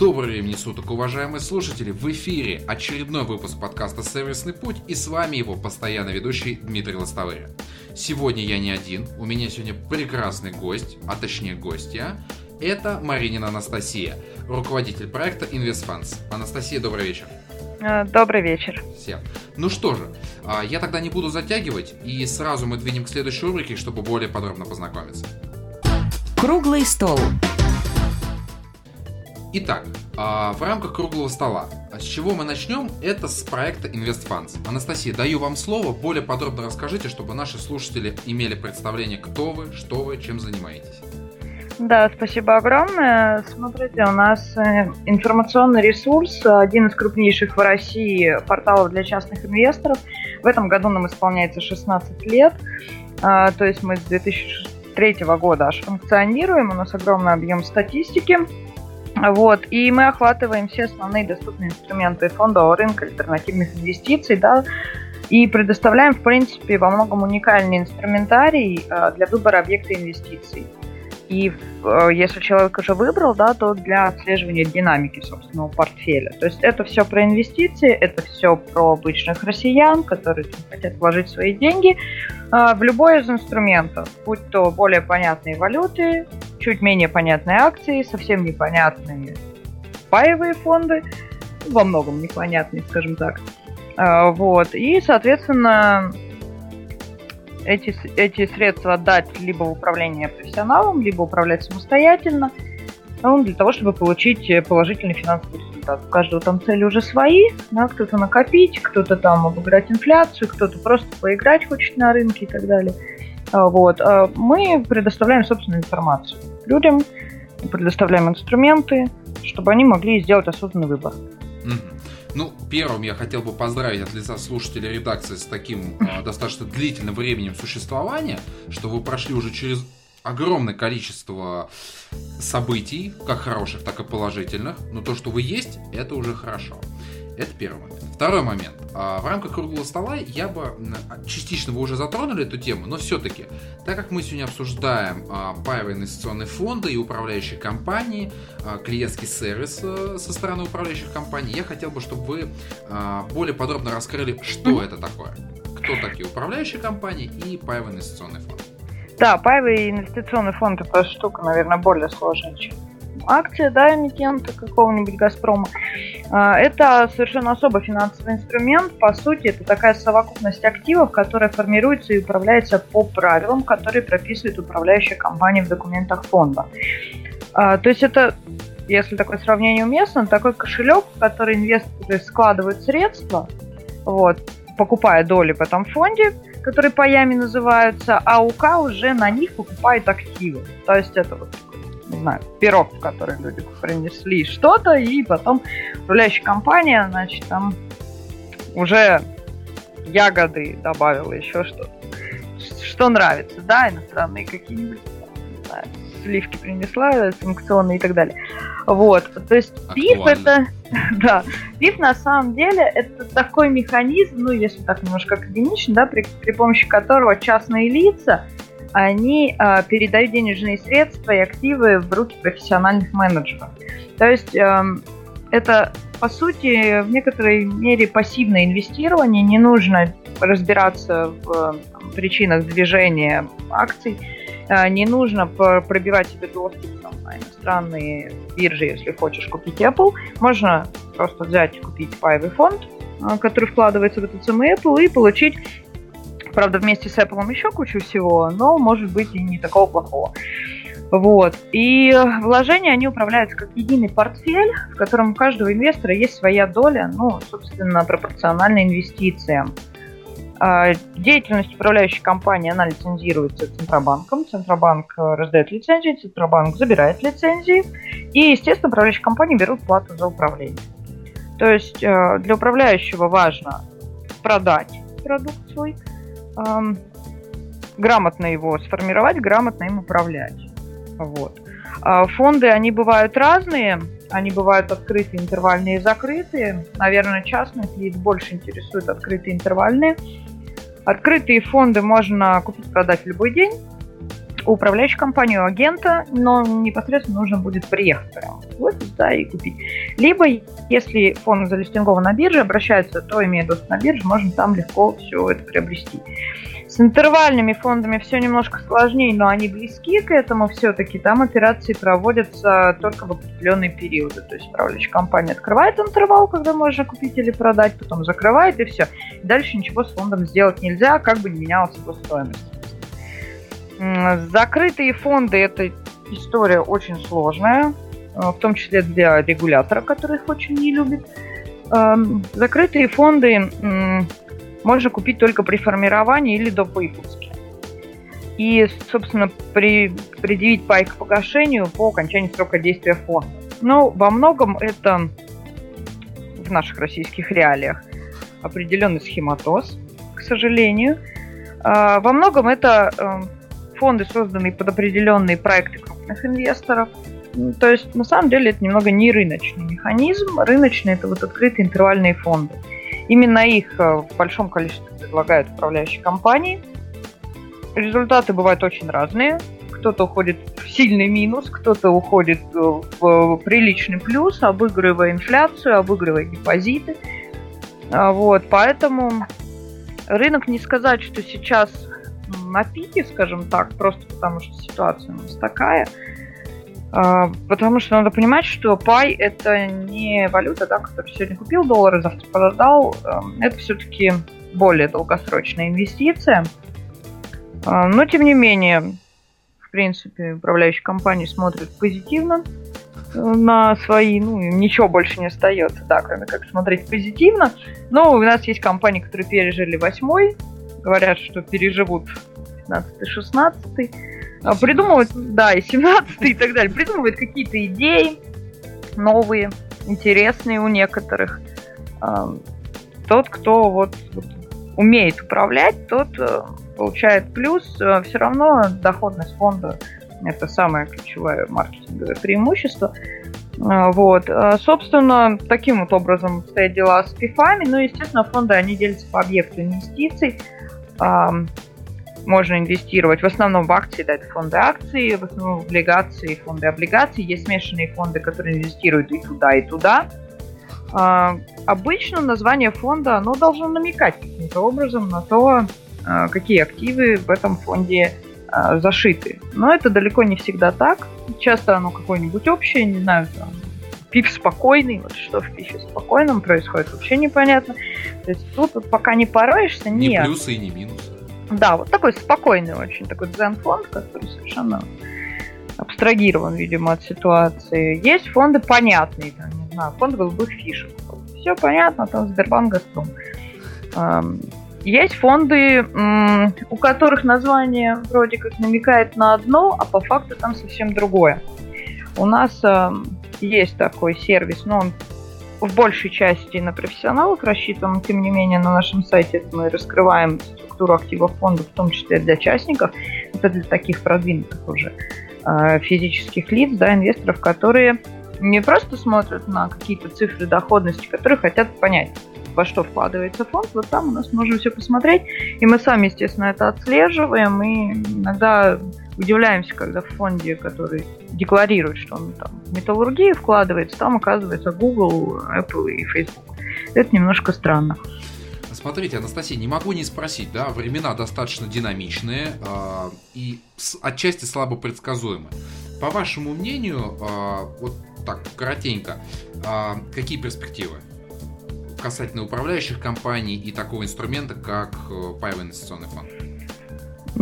Доброго времени суток, уважаемые слушатели! В эфире очередной выпуск подкаста «Сервисный путь» и с вами его постоянно ведущий Дмитрий Лостовырь. Сегодня я не один, у меня сегодня прекрасный гость, а точнее гостья. Это Маринина Анастасия, руководитель проекта InvestFunds. Анастасия, добрый вечер. Э, добрый вечер. Всем. Ну что же, а, я тогда не буду затягивать, и сразу мы двинем к следующей рубрике, чтобы более подробно познакомиться. Круглый стол. Итак, а, в рамках круглого стола, а с чего мы начнем, это с проекта InvestFunds. Анастасия, даю вам слово, более подробно расскажите, чтобы наши слушатели имели представление, кто вы, что вы, чем занимаетесь. Да, спасибо огромное. Смотрите, у нас э, информационный ресурс, один из крупнейших в России порталов для частных инвесторов. В этом году нам исполняется 16 лет, а, то есть мы с 2003 года аж функционируем, у нас огромный объем статистики. Вот, и мы охватываем все основные доступные инструменты фондового рынка альтернативных инвестиций, да, и предоставляем, в принципе, во многом уникальный инструментарий э, для выбора объекта инвестиций. И э, если человек уже выбрал, да, то для отслеживания динамики собственного портфеля. То есть это все про инвестиции, это все про обычных россиян, которые хотят вложить свои деньги э, в любой из инструментов, будь то более понятные валюты, чуть менее понятные акции, совсем непонятные паевые фонды, во многом непонятные, скажем так. Э, вот. И, соответственно, эти, эти средства отдать либо в управление профессионалам, либо управлять самостоятельно, ну, для того, чтобы получить положительный финансовый результат. У каждого там цели уже свои, да, кто-то накопить, кто-то там обыграть инфляцию, кто-то просто поиграть хочет на рынке и так далее. А, вот. А мы предоставляем собственную информацию людям, предоставляем инструменты, чтобы они могли сделать осознанный выбор. Mm-hmm. Ну, первым я хотел бы поздравить от лица слушателей редакции с таким э, достаточно длительным временем существования, что вы прошли уже через огромное количество событий, как хороших, так и положительных. Но то, что вы есть, это уже хорошо. Это первый момент. Второй момент. А, в рамках круглого стола я бы, частично вы уже затронули эту тему, но все-таки, так как мы сегодня обсуждаем а, паевые инвестиционные фонды и управляющие компании, а, клиентский сервис э, со стороны управляющих компаний, я хотел бы, чтобы вы более подробно раскрыли, что это такое. Кто такие управляющие компании и паевый инвестиционный фонд. Да, паевый инвестиционный фонд это штука, наверное, более сложная, чем акция, да, эмитента какого-нибудь Газпрома. А, это совершенно особый финансовый инструмент. По сути, это такая совокупность активов, которая формируется и управляется по правилам, которые прописывает управляющая компания в документах фонда. А, то есть это, если такое сравнение уместно, такой кошелек, в который инвесторы складывают средства, вот, покупая доли в этом фонде, которые паями называются, а УК уже на них покупает активы. То есть это вот не знаю, пирог, в который люди принесли что-то, и потом управляющая компания, значит, там уже ягоды добавила, еще что-то. Что нравится, да, иностранные какие-нибудь, не знаю, сливки принесла, санкционные и так далее. Вот, то есть ПИФ это, да, ПИФ на самом деле это такой механизм, ну, если так немножко академично, да, при, при помощи которого частные лица они э, передают денежные средства и активы в руки профессиональных менеджеров. То есть э, это, по сути, в некоторой мере пассивное инвестирование. Не нужно разбираться в там, причинах движения акций, э, не нужно пробивать себе доступ там, на иностранные биржи, если хочешь купить Apple. Можно просто взять и купить паевый фонд, который вкладывается в этот самый Apple, и получить Правда, вместе с Apple еще кучу всего, но может быть и не такого плохого. Вот. И вложения, они управляются как единый портфель, в котором у каждого инвестора есть своя доля, ну, собственно, пропорциональна инвестициям. А, деятельность управляющей компании, она лицензируется Центробанком. Центробанк раздает лицензии, Центробанк забирает лицензии. И, естественно, управляющие компании берут плату за управление. То есть э, для управляющего важно продать продукт свой – грамотно его сформировать, грамотно им управлять. Вот. А фонды, они бывают разные, они бывают открытые, интервальные и закрытые. Наверное, частных лиц больше интересуют открытые интервальные. Открытые фонды можно купить-продать в любой день. У управляющей компании, агента, но непосредственно нужно будет приехать прямо в офис, да, и купить. Либо, если фонд залистингован на бирже, обращается, то, имея доступ на биржу, можно там легко все это приобрести. С интервальными фондами все немножко сложнее, но они близки к этому все-таки. Там операции проводятся только в определенные периоды. То есть управляющая компания открывает интервал, когда можно купить или продать, потом закрывает и все. Дальше ничего с фондом сделать нельзя, как бы не менялась его стоимость. Закрытые фонды – это история очень сложная, э, в том числе для регулятора, который их очень не любит. Эм, закрытые фонды можно купить только при формировании или до выпуска. И, собственно, при, предъявить пай к погашению по окончании срока действия фонда. Но во многом это в наших российских реалиях определенный схематоз, к сожалению. А, во многом это эм, фонды, созданные под определенные проекты крупных инвесторов. То есть, на самом деле, это немного не рыночный механизм. Рыночный – это вот открытые интервальные фонды. Именно их э, в большом количестве предлагают управляющие компании. Результаты бывают очень разные. Кто-то уходит в сильный минус, кто-то уходит э, в приличный плюс, обыгрывая инфляцию, обыгрывая депозиты. А, вот, поэтому рынок не сказать, что сейчас на пике, скажем так, просто потому что ситуация у нас такая – а, потому что надо понимать, что пай это не валюта, да, которую сегодня купил доллары, завтра продал. Эм, это все-таки более долгосрочная инвестиция. А, но тем не менее, в принципе, управляющие компании смотрят позитивно э, на свои, ну, им ничего больше не остается, да, кроме как смотреть позитивно. Но у нас есть компании, которые пережили восьмой, говорят, что переживут 15-16. А, придумывают, да, и 17 и так далее, придумывают какие-то идеи новые, интересные у некоторых. А, тот, кто вот, умеет управлять, тот э, получает плюс. Э, Все равно доходность фонда это самое ключевое маркетинговое преимущество. А, вот. Собственно, таким вот образом стоят дела с пифами. Ну, естественно, фонды, они делятся по объекту инвестиций можно инвестировать в основном в акции, да, это фонды акций, в основном в облигации, фонды облигаций. Есть смешанные фонды, которые инвестируют и туда, и туда. А, обычно название фонда оно должно намекать каким-то образом на то, а, какие активы в этом фонде а, зашиты. Но это далеко не всегда так. Часто оно какое-нибудь общее, не знаю, там, пиф спокойный, вот что в пифе спокойном происходит, вообще непонятно. То есть тут пока не пороешься, нет. Не плюсы и не минусы. Да, вот такой спокойный очень, такой дзен-фонд, который совершенно абстрагирован, видимо, от ситуации. Есть фонды понятные, там, не знаю, фонд голубых фишек. Все понятно, там Сбербанк, Газпром. Есть фонды, у которых название вроде как намекает на одно, а по факту там совсем другое. У нас есть такой сервис, но он в большей части на профессионалов рассчитан, тем не менее на нашем сайте мы раскрываем структуру активов фонда, в том числе для частников, это для таких продвинутых уже э, физических лиц, да, инвесторов, которые не просто смотрят на какие-то цифры доходности, которые хотят понять, во что вкладывается фонд, вот там у нас можно все посмотреть, и мы сами, естественно, это отслеживаем, и иногда удивляемся, когда в фонде, который декларирует, что он там в металлургию вкладывается, там оказывается Google, Apple и Facebook. Это немножко странно. Смотрите, Анастасия, не могу не спросить, да, времена достаточно динамичные э, и с, отчасти слабо предсказуемы. По вашему мнению, э, вот так коротенько, э, какие перспективы касательно управляющих компаний и такого инструмента, как э, паевый инвестиционный фонд?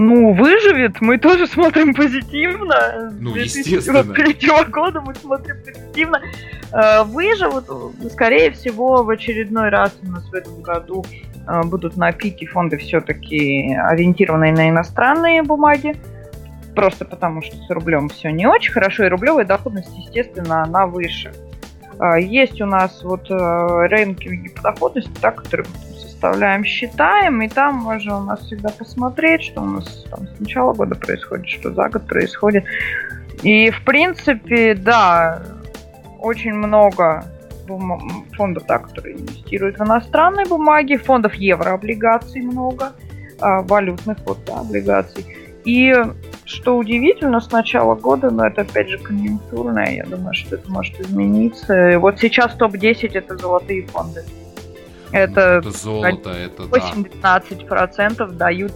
Ну, выживет, мы тоже смотрим позитивно. Ну, естественно. 2023 года мы смотрим позитивно. Э, выживут, скорее всего, в очередной раз у нас в этом году э, будут на пике фонды все-таки ориентированные на иностранные бумаги. Просто потому, что с рублем все не очень хорошо, и рублевая доходность, естественно, она выше. Э, есть у нас вот рынки по доходности, так, которые составляем, считаем, и там можно у нас всегда посмотреть, что у нас там с начала года происходит, что за год происходит. И, в принципе, да, очень много фондов, да, которые инвестируют в иностранные бумаги, фондов еврооблигаций много, а, валютных вот, да, облигаций. И что удивительно, с начала года, но это опять же конъюнктурное, я думаю, что это может измениться. Вот сейчас топ-10 это золотые фонды. Это, это золото, это 18% да. дают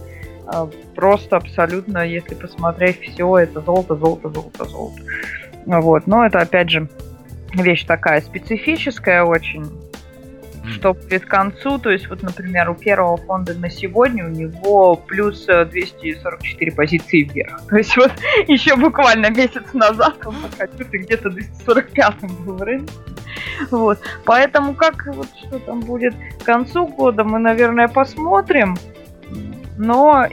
а, просто абсолютно, если посмотреть все, это золото, золото, золото, золото. Вот, но это опять же вещь такая специфическая очень что к концу, то есть вот, например, у первого фонда на сегодня у него плюс 244 э, позиции вверх. То есть вот еще буквально месяц назад он находился где-то 245 был в рынке. Вот. Поэтому как вот что там будет к концу года, мы, наверное, посмотрим. Но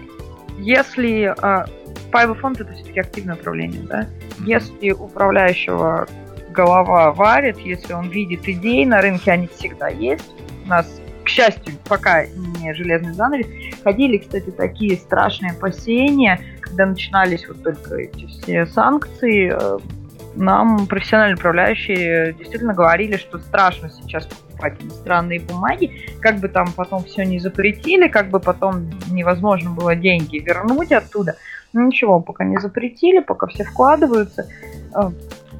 если а, Паевый фонд это все-таки активное управление, да? Если управляющего голова варит, если он видит идеи на рынке, они всегда есть. У нас, к счастью, пока не железный занавес. Ходили, кстати, такие страшные опасения, когда начинались вот только эти все санкции. Нам профессиональные управляющие действительно говорили, что страшно сейчас покупать иностранные бумаги, как бы там потом все не запретили, как бы потом невозможно было деньги вернуть оттуда. Ну ничего, пока не запретили, пока все вкладываются.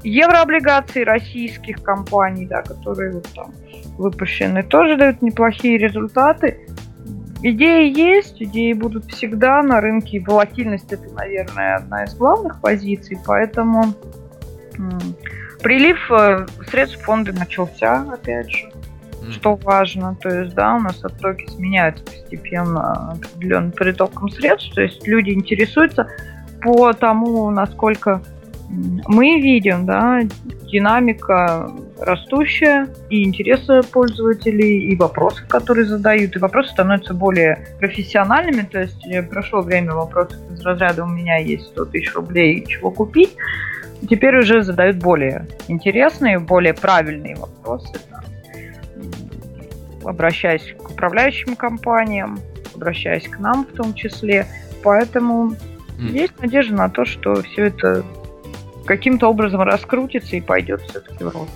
Еврооблигации российских компаний, да, которые вот там выпущены, тоже дают неплохие результаты. Идеи есть, идеи будут всегда на рынке. Волатильность это, наверное, одна из главных позиций, поэтому прилив э, средств фонда начался, опять же, что важно. То есть, да, у нас оттоки сменяются постепенно определенным притоком средств, то есть люди интересуются по тому, насколько мы видим, да, динамика растущая, и интересы пользователей, и вопросы, которые задают, и вопросы становятся более профессиональными, то есть э, прошло время вопросов из разряда «у меня есть 100 тысяч рублей, чего купить», теперь уже задают более интересные, более правильные вопросы, да. обращаясь к управляющим компаниям, обращаясь к нам в том числе, поэтому mm. есть надежда на то, что все это каким-то образом раскрутится и пойдет все-таки в рост.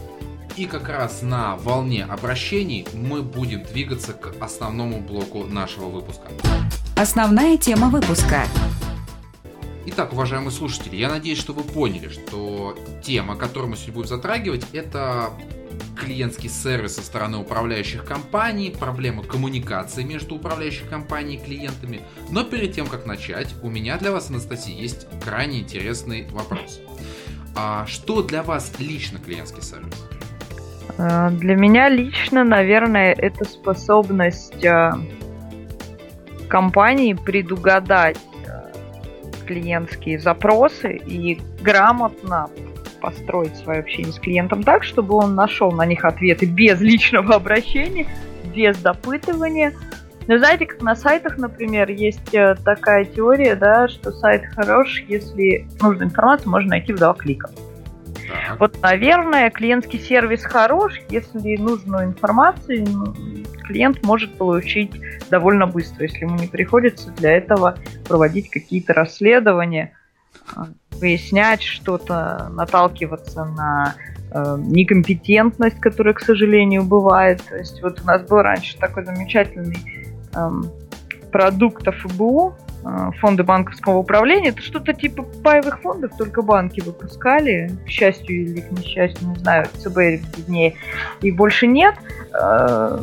И как раз на волне обращений мы будем двигаться к основному блоку нашего выпуска. Основная тема выпуска. Итак, уважаемые слушатели, я надеюсь, что вы поняли, что тема, которую мы сегодня будем затрагивать, это клиентский сервис со стороны управляющих компаний, проблемы коммуникации между управляющей компанией и клиентами. Но перед тем, как начать, у меня для вас, Анастасия, есть крайне интересный вопрос. А что для вас лично клиентский сервис? Э, для меня лично, наверное, это способность э, компании предугадать клиентские запросы и грамотно построить свое общение с клиентом так, чтобы он нашел на них ответы без личного обращения, без допытывания, но знаете, как на сайтах, например, есть э, такая теория, да, что сайт хорош, если нужную информацию можно найти в два клика. Так. Вот, наверное, клиентский сервис хорош, если нужную информацию ну, клиент может получить довольно быстро, если ему не приходится для этого проводить какие-то расследования, а, выяснять что-то, наталкиваться на э, некомпетентность, которая, к сожалению, бывает. То есть вот у нас был раньше такой замечательный Эм, продуктов ФБУ, фонды банковского управления, это что-то типа паевых фондов, только банки выпускали, к счастью или к несчастью, не знаю, ЦБ виднее, их больше нет, э,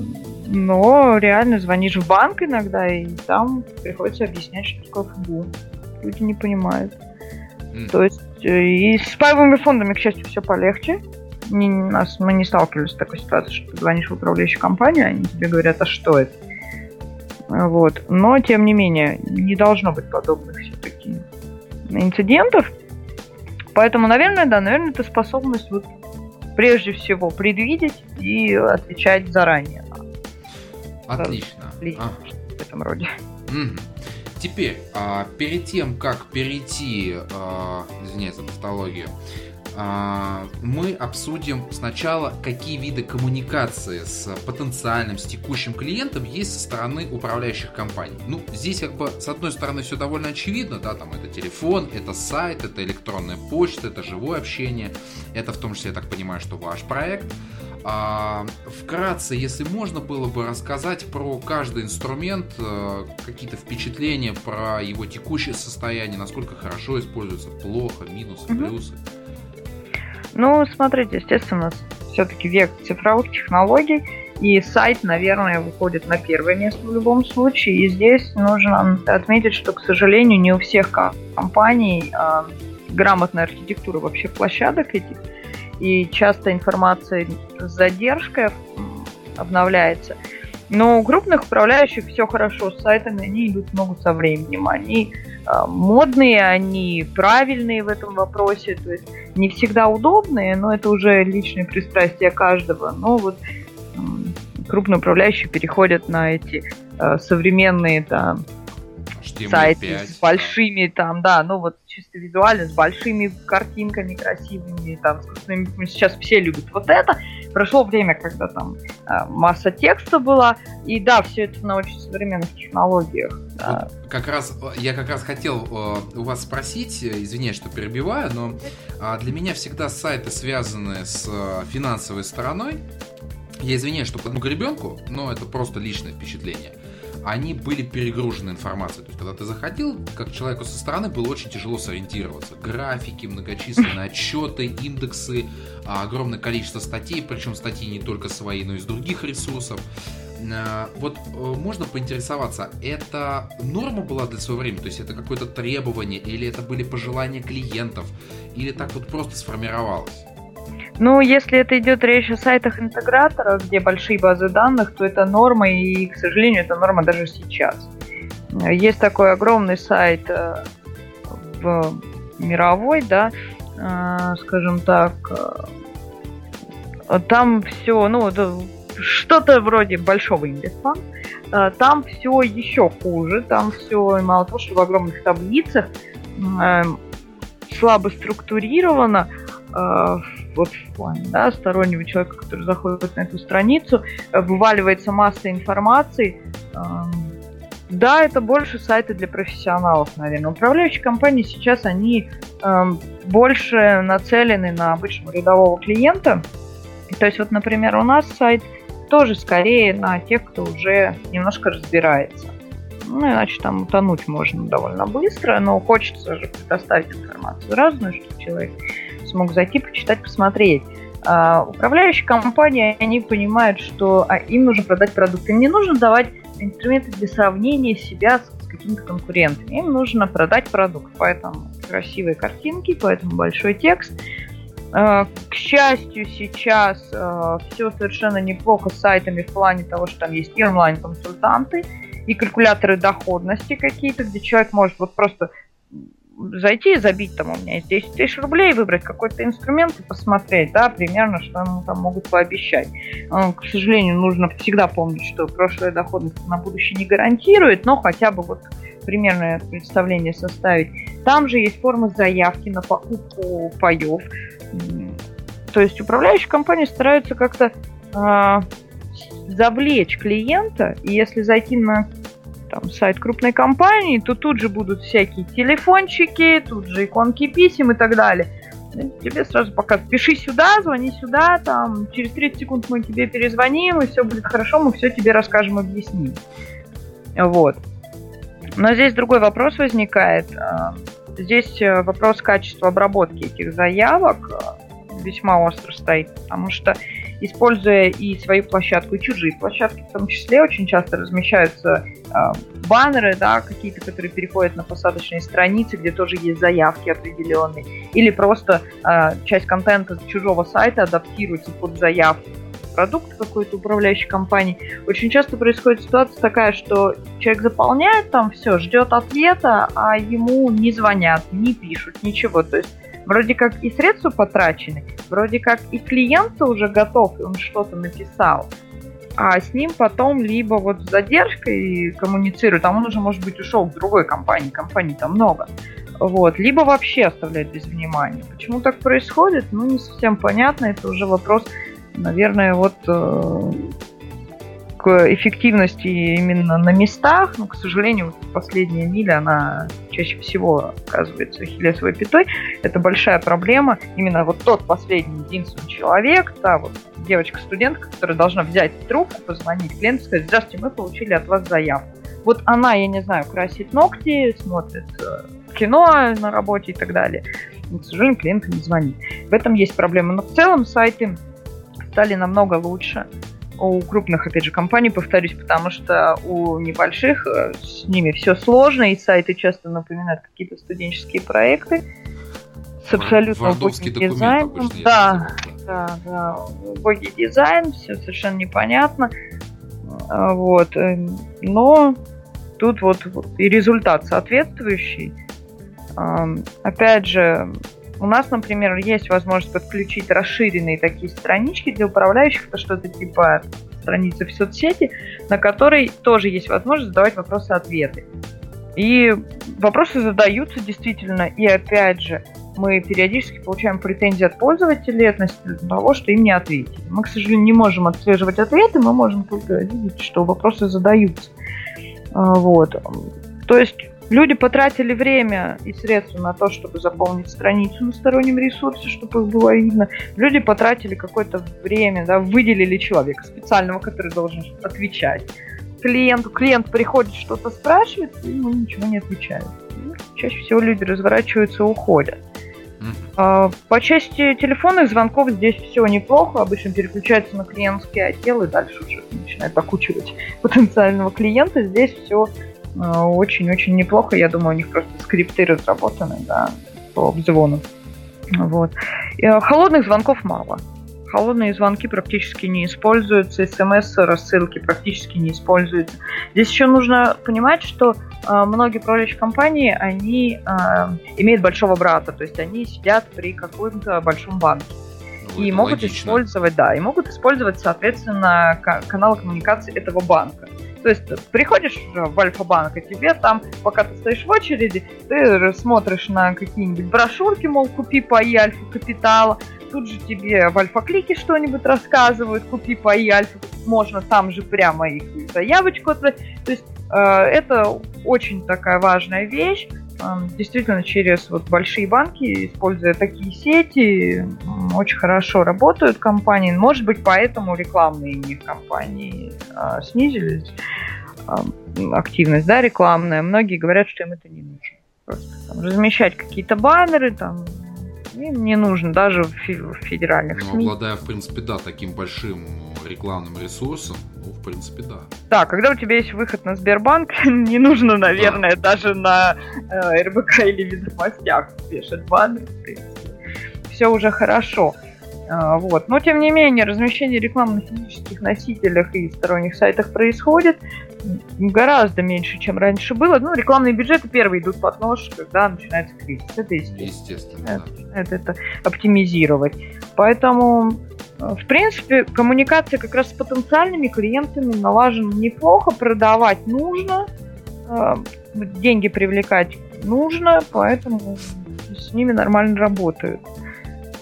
но реально звонишь в банк иногда, и там приходится объяснять, что такое ФБУ. Люди не понимают. Mm. То есть э, и с паевыми фондами, к счастью, все полегче. Не, нас, мы не сталкивались с такой ситуацией, что ты звонишь в управляющую компанию, они тебе говорят, а что это? Вот. Но, тем не менее, не должно быть подобных все-таки инцидентов. Поэтому, наверное, да, наверное, это способность вот прежде всего предвидеть и отвечать заранее. Отлично. Ага. В этом роде. Угу. Теперь, а, перед тем, как перейти, а, извиняюсь за тавтологию, мы обсудим сначала, какие виды коммуникации с потенциальным, с текущим клиентом есть со стороны управляющих компаний. Ну, здесь как бы с одной стороны все довольно очевидно, да, там это телефон, это сайт, это электронная почта, это живое общение, это в том числе, я так понимаю, что ваш проект. А, вкратце, если можно было бы рассказать про каждый инструмент, э, какие-то впечатления про его текущее состояние, насколько хорошо используется, плохо, минусы, плюсы. Mm-hmm. Ну, смотрите, естественно, все-таки век цифровых технологий, и сайт, наверное, выходит на первое место в любом случае. И здесь нужно отметить, что, к сожалению, не у всех компаний а, грамотная архитектура вообще площадок этих, и часто информация с задержкой обновляется. Но у крупных управляющих все хорошо с сайтами, они идут много со временем. Они модные, они правильные в этом вопросе, то есть не всегда удобные, но это уже личное пристрастие каждого. Но вот крупные управляющие переходят на эти э, современные там, сайты с большими там, да, ну вот чисто визуально, с большими картинками красивыми, там, сейчас все любят вот это. Прошло время, когда там э, масса текста была, и да, все это на очень современных технологиях. Вот как раз, я как раз хотел э, у вас спросить, э, извиняюсь, что перебиваю, но э, для меня всегда сайты связаны с э, финансовой стороной. Я извиняюсь, что по гребенку, но это просто личное впечатление они были перегружены информацией. То есть, когда ты заходил, как человеку со стороны, было очень тяжело сориентироваться. Графики, многочисленные отчеты, индексы, а, огромное количество статей, причем статьи не только свои, но и из других ресурсов. А, вот э, можно поинтересоваться, это норма была для своего времени? То есть это какое-то требование, или это были пожелания клиентов, или так вот просто сформировалось? Ну, если это идет речь о сайтах интегратора, где большие базы данных, то это норма, и, к сожалению, это норма даже сейчас. Есть такой огромный сайт э, в мировой, да, э, скажем так, э, там все, ну, что-то вроде большого индекса, там все еще хуже, там все, мало того, что в огромных таблицах слабо структурировано, вот в плане да, стороннего человека, который заходит на эту страницу, э, вываливается масса информации. Да, это больше сайты для профессионалов, наверное. Управляющие компании сейчас, они больше нацелены на обычного рядового клиента. То есть, вот, например, у нас сайт тоже скорее на тех, кто уже немножко разбирается. Ну, иначе там утонуть можно довольно быстро, но хочется же предоставить информацию разную, чтобы человек смог зайти, почитать, посмотреть. А, управляющие компании, они понимают, что а, им нужно продать продукт. Им не нужно давать инструменты для сравнения себя с, какими-то конкурентами. Им нужно продать продукт. Поэтому красивые картинки, поэтому большой текст. А, к счастью, сейчас а, все совершенно неплохо с сайтами в плане того, что там есть и онлайн-консультанты, и калькуляторы доходности какие-то, где человек может вот просто зайти и забить там у меня есть 10 тысяч рублей, выбрать какой-то инструмент и посмотреть, да, примерно, что ему там могут пообещать. К сожалению, нужно всегда помнить, что прошлая доходность на будущее не гарантирует, но хотя бы вот примерное представление составить. Там же есть форма заявки на покупку паев. То есть управляющие компании стараются как-то э, завлечь клиента, и если зайти на там, сайт крупной компании, то тут же будут всякие телефончики, тут же иконки писем и так далее. Тебе сразу пока пиши сюда, звони сюда, там, через 30 секунд мы тебе перезвоним, и все будет хорошо, мы все тебе расскажем, объясним. Вот. Но здесь другой вопрос возникает. А, здесь э, вопрос качества обработки этих заявок э, весьма остро стоит, потому что используя и свою площадку, и чужие площадки, в том числе очень часто размещаются э, баннеры, да, какие-то, которые переходят на посадочные страницы, где тоже есть заявки определенные, или просто э, часть контента чужого сайта адаптируется под заявку продукт какой-то управляющей компании. Очень часто происходит ситуация такая, что человек заполняет там все, ждет ответа, а ему не звонят, не пишут, ничего. То есть вроде как и средства потрачены, вроде как и клиент уже готов, и он что-то написал, а с ним потом либо вот с задержкой коммуницируют, а он уже, может быть, ушел в другой компании, компаний там много. Вот. Либо вообще оставлять без внимания. Почему так происходит, ну, не совсем понятно. Это уже вопрос, наверное, вот э, к эффективности именно на местах, но, к сожалению, последняя миля, она чаще всего оказывается хилесовой пятой. Это большая проблема. Именно вот тот последний единственный человек, та вот девочка-студентка, которая должна взять трубку, позвонить клиенту, сказать, здравствуйте, мы получили от вас заявку. Вот она, я не знаю, красит ногти, смотрит э, кино на работе и так далее. Но, к сожалению, клиент не звонит. В этом есть проблема. Но в целом сайты стали намного лучше у крупных, опять же, компаний, повторюсь, потому что у небольших э, с ними все сложно, и сайты часто напоминают какие-то студенческие проекты с абсолютно убогим дизайном. Да, да, да, убогий дизайн, все совершенно непонятно. А, вот. Э, но тут вот, вот и результат соответствующий. Опять же, у нас, например, есть возможность подключить расширенные такие странички для управляющих, это что-то типа страницы в соцсети, на которой тоже есть возможность задавать вопросы-ответы. И вопросы задаются действительно, и опять же, мы периодически получаем претензии от пользователей относительно того, что им не ответили. Мы, к сожалению, не можем отслеживать ответы, мы можем только видеть, что вопросы задаются. А, вот. То есть Люди потратили время и средства на то, чтобы заполнить страницу на стороннем ресурсе, чтобы их было видно. Люди потратили какое-то время, да, выделили человека специального, который должен отвечать. Клиенту, клиент приходит, что-то спрашивает, и ему ничего не отвечает. Чаще всего люди разворачиваются и уходят. А, по части телефонных звонков здесь все неплохо. Обычно переключается на клиентский отдел и дальше уже начинает окучивать потенциального клиента. Здесь все очень-очень неплохо. Я думаю, у них просто скрипты разработаны, да, по обзвону. Вот. Э, холодных звонков мало. Холодные звонки практически не используются, смс-рассылки практически не используются. Здесь еще нужно понимать, что э, многие управляющие компании, они э, имеют большого брата, то есть они сидят при каком-то большом банке. Ну, и могут логично. использовать, да, и могут использовать, соответственно, каналы коммуникации этого банка. То есть приходишь в Альфа-банк, и тебе там, пока ты стоишь в очереди, ты смотришь на какие-нибудь брошюрки, мол, купи паи Альфа-капитала, тут же тебе в Альфа-клике что-нибудь рассказывают, купи паи Альфа, можно там же прямо их заявочку отправить. То есть э, это очень такая важная вещь, действительно через вот большие банки, используя такие сети, очень хорошо работают компании. Может быть, поэтому рекламные у них компании а, снизились, активность, да, рекламная. Многие говорят, что им это не нужно. Просто там, размещать какие-то баннеры, там, им не нужно даже в федеральных ну, СМИ. обладая, в принципе, да, таким большим рекламным ресурсом, ну, в принципе, да. Да, когда у тебя есть выход на Сбербанк, не нужно, наверное, да. даже на э, РБК или Ведомостях вешать баннер, в принципе. Все уже хорошо. А, вот. Но, тем не менее, размещение рекламы на физических носителях и сторонних сайтах происходит гораздо меньше, чем раньше было. Ну, рекламные бюджеты первые идут под нож, когда начинается кризис. Это естественно. Естественно, это, да. это, это оптимизировать. Поэтому, э, в принципе, коммуникация как раз с потенциальными клиентами налажена неплохо, продавать нужно, э, деньги привлекать нужно, поэтому с ними нормально работают.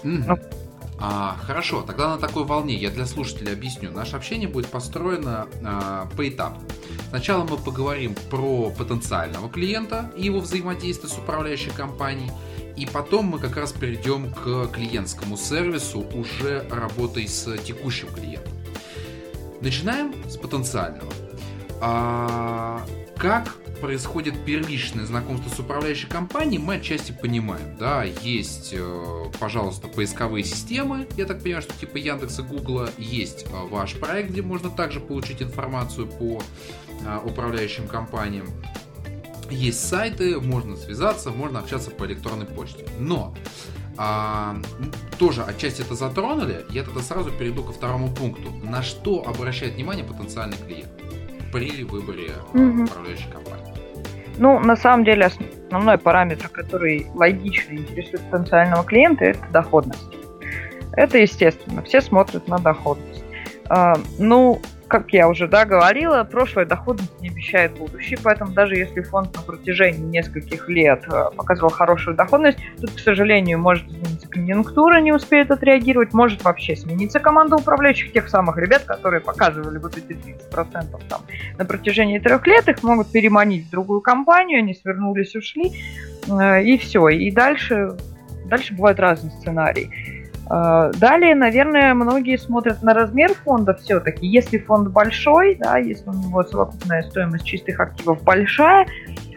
Mm-hmm. А, хорошо, тогда на такой волне я для слушателей объясню. Наше общение будет построено а, поэтапно. Сначала мы поговорим про потенциального клиента и его взаимодействие с управляющей компанией. И потом мы как раз перейдем к клиентскому сервису, уже работой с текущим клиентом. Начинаем с потенциального. А, как происходит первичное знакомство с управляющей компанией, мы отчасти понимаем. Да, есть, э, пожалуйста, поисковые системы, я так понимаю, что типа Яндекса, Гугла, есть э, ваш проект, где можно также получить информацию по э, управляющим компаниям. Есть сайты, можно связаться, можно общаться по электронной почте. Но а, тоже отчасти это затронули, я тогда сразу перейду ко второму пункту. На что обращает внимание потенциальный клиент при выборе mm-hmm. управляющей компании? Ну, на самом деле, основной параметр, который логично интересует потенциального клиента, это доходность. Это естественно, все смотрят на доходность. А, ну, как я уже да, говорила, прошлое доходность не обещает будущее, поэтому даже если фонд на протяжении нескольких лет э, показывал хорошую доходность, тут, к сожалению, может измениться конъюнктура, не успеет отреагировать, может вообще смениться команда управляющих, тех самых ребят, которые показывали вот эти 30% там на протяжении трех лет, их могут переманить в другую компанию, они свернулись, ушли, э, и все. И дальше, дальше бывают разные сценарии. А, далее, наверное, многие смотрят на размер фонда все-таки. Если фонд большой, да, если у него совокупная стоимость чистых активов большая,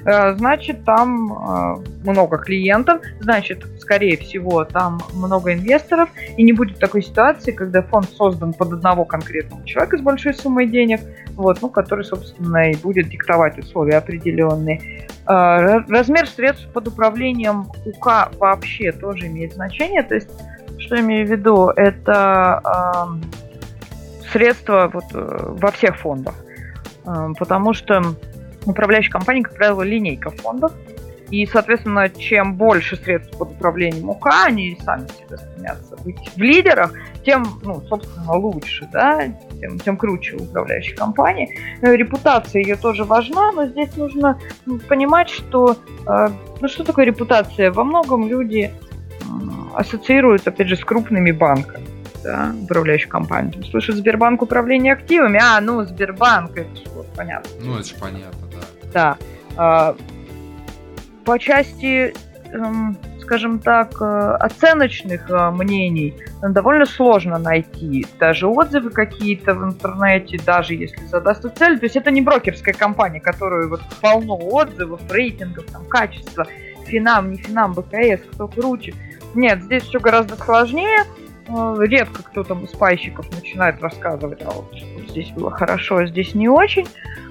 э, значит, там э, много клиентов, значит, скорее всего, там много инвесторов, и не будет такой ситуации, когда фонд создан под одного конкретного человека с большой суммой денег, вот, ну, который, собственно, и будет диктовать условия определенные. А, размер средств под управлением УК вообще тоже имеет значение, то есть что имею в виду? Это э, средства вот, э, во всех фондах. Э, потому что управляющая компания, как правило, линейка фондов. И, соответственно, чем больше средств под управлением УК, они сами всегда стремятся быть в лидерах, тем, ну, собственно, лучше, да, тем, тем круче управляющей компании. Э, репутация ее тоже важна, но здесь нужно понимать, что, э, ну, что такое репутация? Во многом люди ассоциируют, опять же, с крупными банками, да, управляющих компаниями. Слышат Сбербанк управление активами, а, ну, Сбербанк, это же вот понятно. Ну, это же понятно, да. Да. А, по части, эм, скажем так, э, оценочных э, мнений довольно сложно найти. Даже отзывы какие-то в интернете, даже если задастся цель. То есть это не брокерская компания, которую вот полно отзывов, рейтингов, там, качества. Финам, не Финам, БКС, кто круче. Нет, здесь все гораздо сложнее. Э, редко кто там из пайщиков начинает рассказывать, а вот здесь было хорошо, а здесь не очень.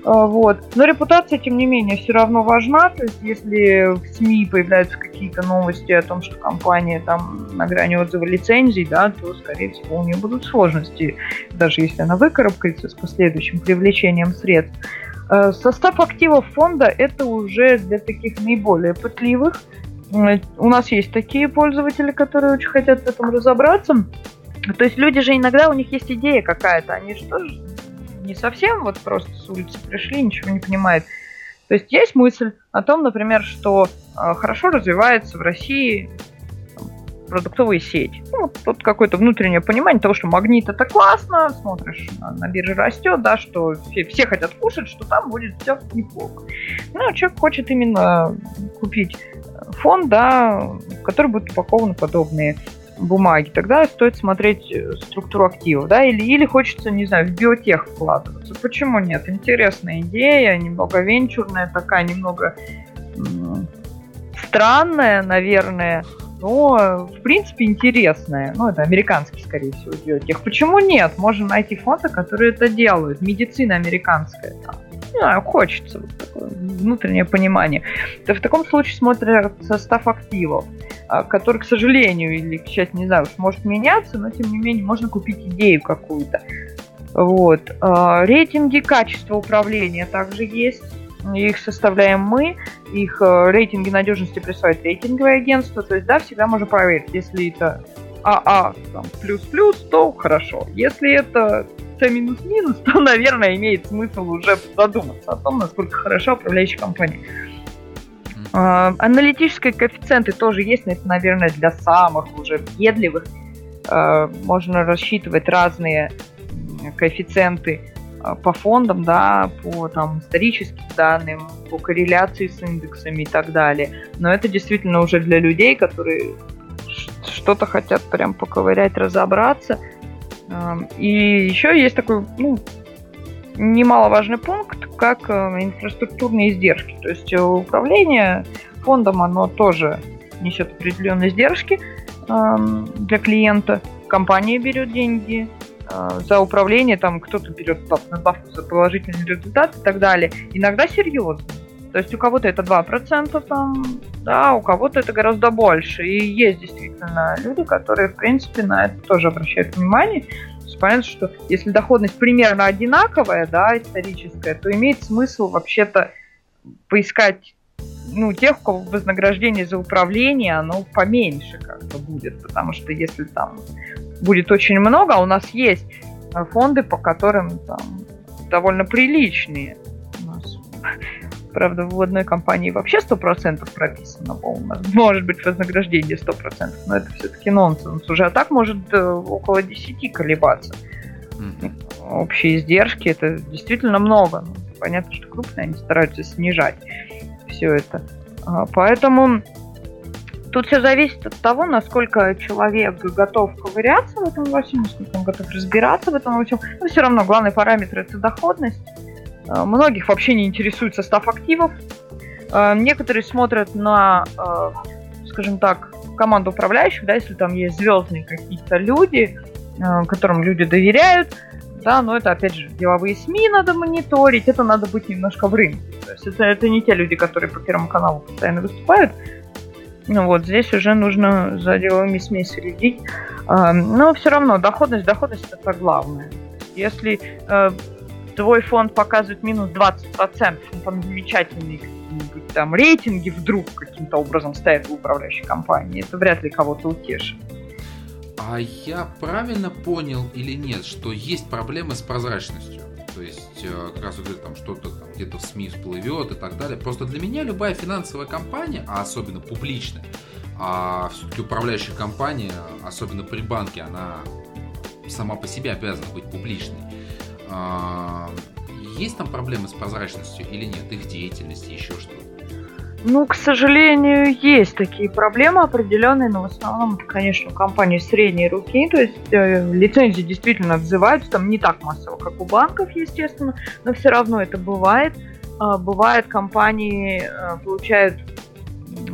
Э, вот. Но репутация, тем не менее, все равно важна. То есть, если в СМИ появляются какие-то новости о том, что компания там на грани отзыва лицензий, да, то, скорее всего, у нее будут сложности, даже если она выкарабкается с последующим привлечением средств. Э, состав активов фонда это уже для таких наиболее пытливых, у нас есть такие пользователи, которые очень хотят в этом разобраться. То есть люди же иногда, у них есть идея какая-то, они же тоже не совсем вот просто с улицы пришли, ничего не понимают. То есть есть мысль о том, например, что э, хорошо развивается в России продуктовая сеть. Ну, вот тут какое-то внутреннее понимание того, что магнит это классно, смотришь, на, на бирже растет, да, что все, все хотят кушать, что там будет все неплохо. Ну, человек хочет именно купить фонд, да, в который будут упакованы подобные бумаги, тогда стоит смотреть э, структуру активов, да, или, или хочется, не знаю, в биотех вкладываться. Почему нет? Интересная идея, немного венчурная такая, немного странная, наверное, но, в принципе, интересная. Ну, это американский, скорее всего, биотех. Почему нет? Можно найти фонды, которые это делают. Медицина американская, там, не знаю, хочется вот такое внутреннее понимание. То в таком случае смотрят состав активов, а, который, к сожалению, или, к счастью, не знаю, может меняться, но тем не менее можно купить идею какую-то. Вот. А, рейтинги качества управления также есть. Их составляем мы, их э, рейтинги надежности присылает рейтинговое агентство, то есть, да, всегда можно проверить, если это АА там, плюс-плюс, то хорошо. Если это С минус-минус, то, наверное, имеет смысл уже задуматься о том, насколько хорошо управляющая компания. Uh, аналитические коэффициенты тоже есть, но это, наверное, для самых уже въедливых. Uh, можно рассчитывать разные коэффициенты по фондам, да, по там, историческим данным, по корреляции с индексами и так далее. Но это действительно уже для людей, которые что-то хотят прям поковырять, разобраться. И еще есть такой, ну, немаловажный пункт, как э, инфраструктурные издержки. То есть э, управление фондом, оно тоже несет определенные издержки для клиента. Компания берет деньги э, за управление, там кто-то берет надбавку за положительный результат и так далее. Иногда серьезно. То есть у кого-то это 2%, там, да, у кого-то это гораздо больше. И есть действительно люди, которые, в принципе, на это тоже обращают внимание. То есть понятно, что если доходность примерно одинаковая, да, историческая, то имеет смысл вообще-то поискать ну, тех, у кого вознаграждение за управление, оно поменьше как-то будет, потому что если там будет очень много, а у нас есть фонды, по которым там довольно приличные. У нас, правда, в одной компании вообще 100% прописано, может быть вознаграждение 100%, но это все-таки нонсенс уже. А так может э, около 10 колебаться. Mm-hmm. Общие издержки, это действительно много. Ну, понятно, что крупные, они стараются снижать все это. А, поэтому Тут все зависит от того, насколько человек готов ковыряться в этом во всем, насколько он готов разбираться в этом во всем. Но все равно главный параметр это доходность. Э, многих вообще не интересует состав активов. Э, некоторые смотрят на, э, скажем так, команду управляющих, да, если там есть звездные какие-то люди, которым люди доверяют, да, но это, опять же, деловые СМИ надо мониторить, это надо быть немножко в рынке. То есть это, это не те люди, которые по Первому каналу постоянно выступают, ну вот здесь уже нужно за деловыми СМИ следить. А, но все равно доходность, доходность это главное. Если твой фонд показывает минус 20%, ну, там замечательные какие-нибудь там рейтинги вдруг каким-то образом стоят в управляющей компании, это вряд ли кого-то утешит. А я правильно понял или нет, что есть проблемы с прозрачностью? То есть, э, как раз вот там что-то где-то в СМИ всплывет и так далее. Просто для меня любая финансовая компания, а особенно публичная, а все-таки управляющая компания, особенно при банке, она сама по себе обязана быть публичной. А, есть там проблемы с прозрачностью или нет их деятельности, еще что-то? Ну, к сожалению, есть такие проблемы определенные, но в основном конечно, компании средней руки, то есть э, лицензии действительно отзываются, там не так массово, как у банков, естественно, но все равно это бывает. Э, бывает, компании э, получают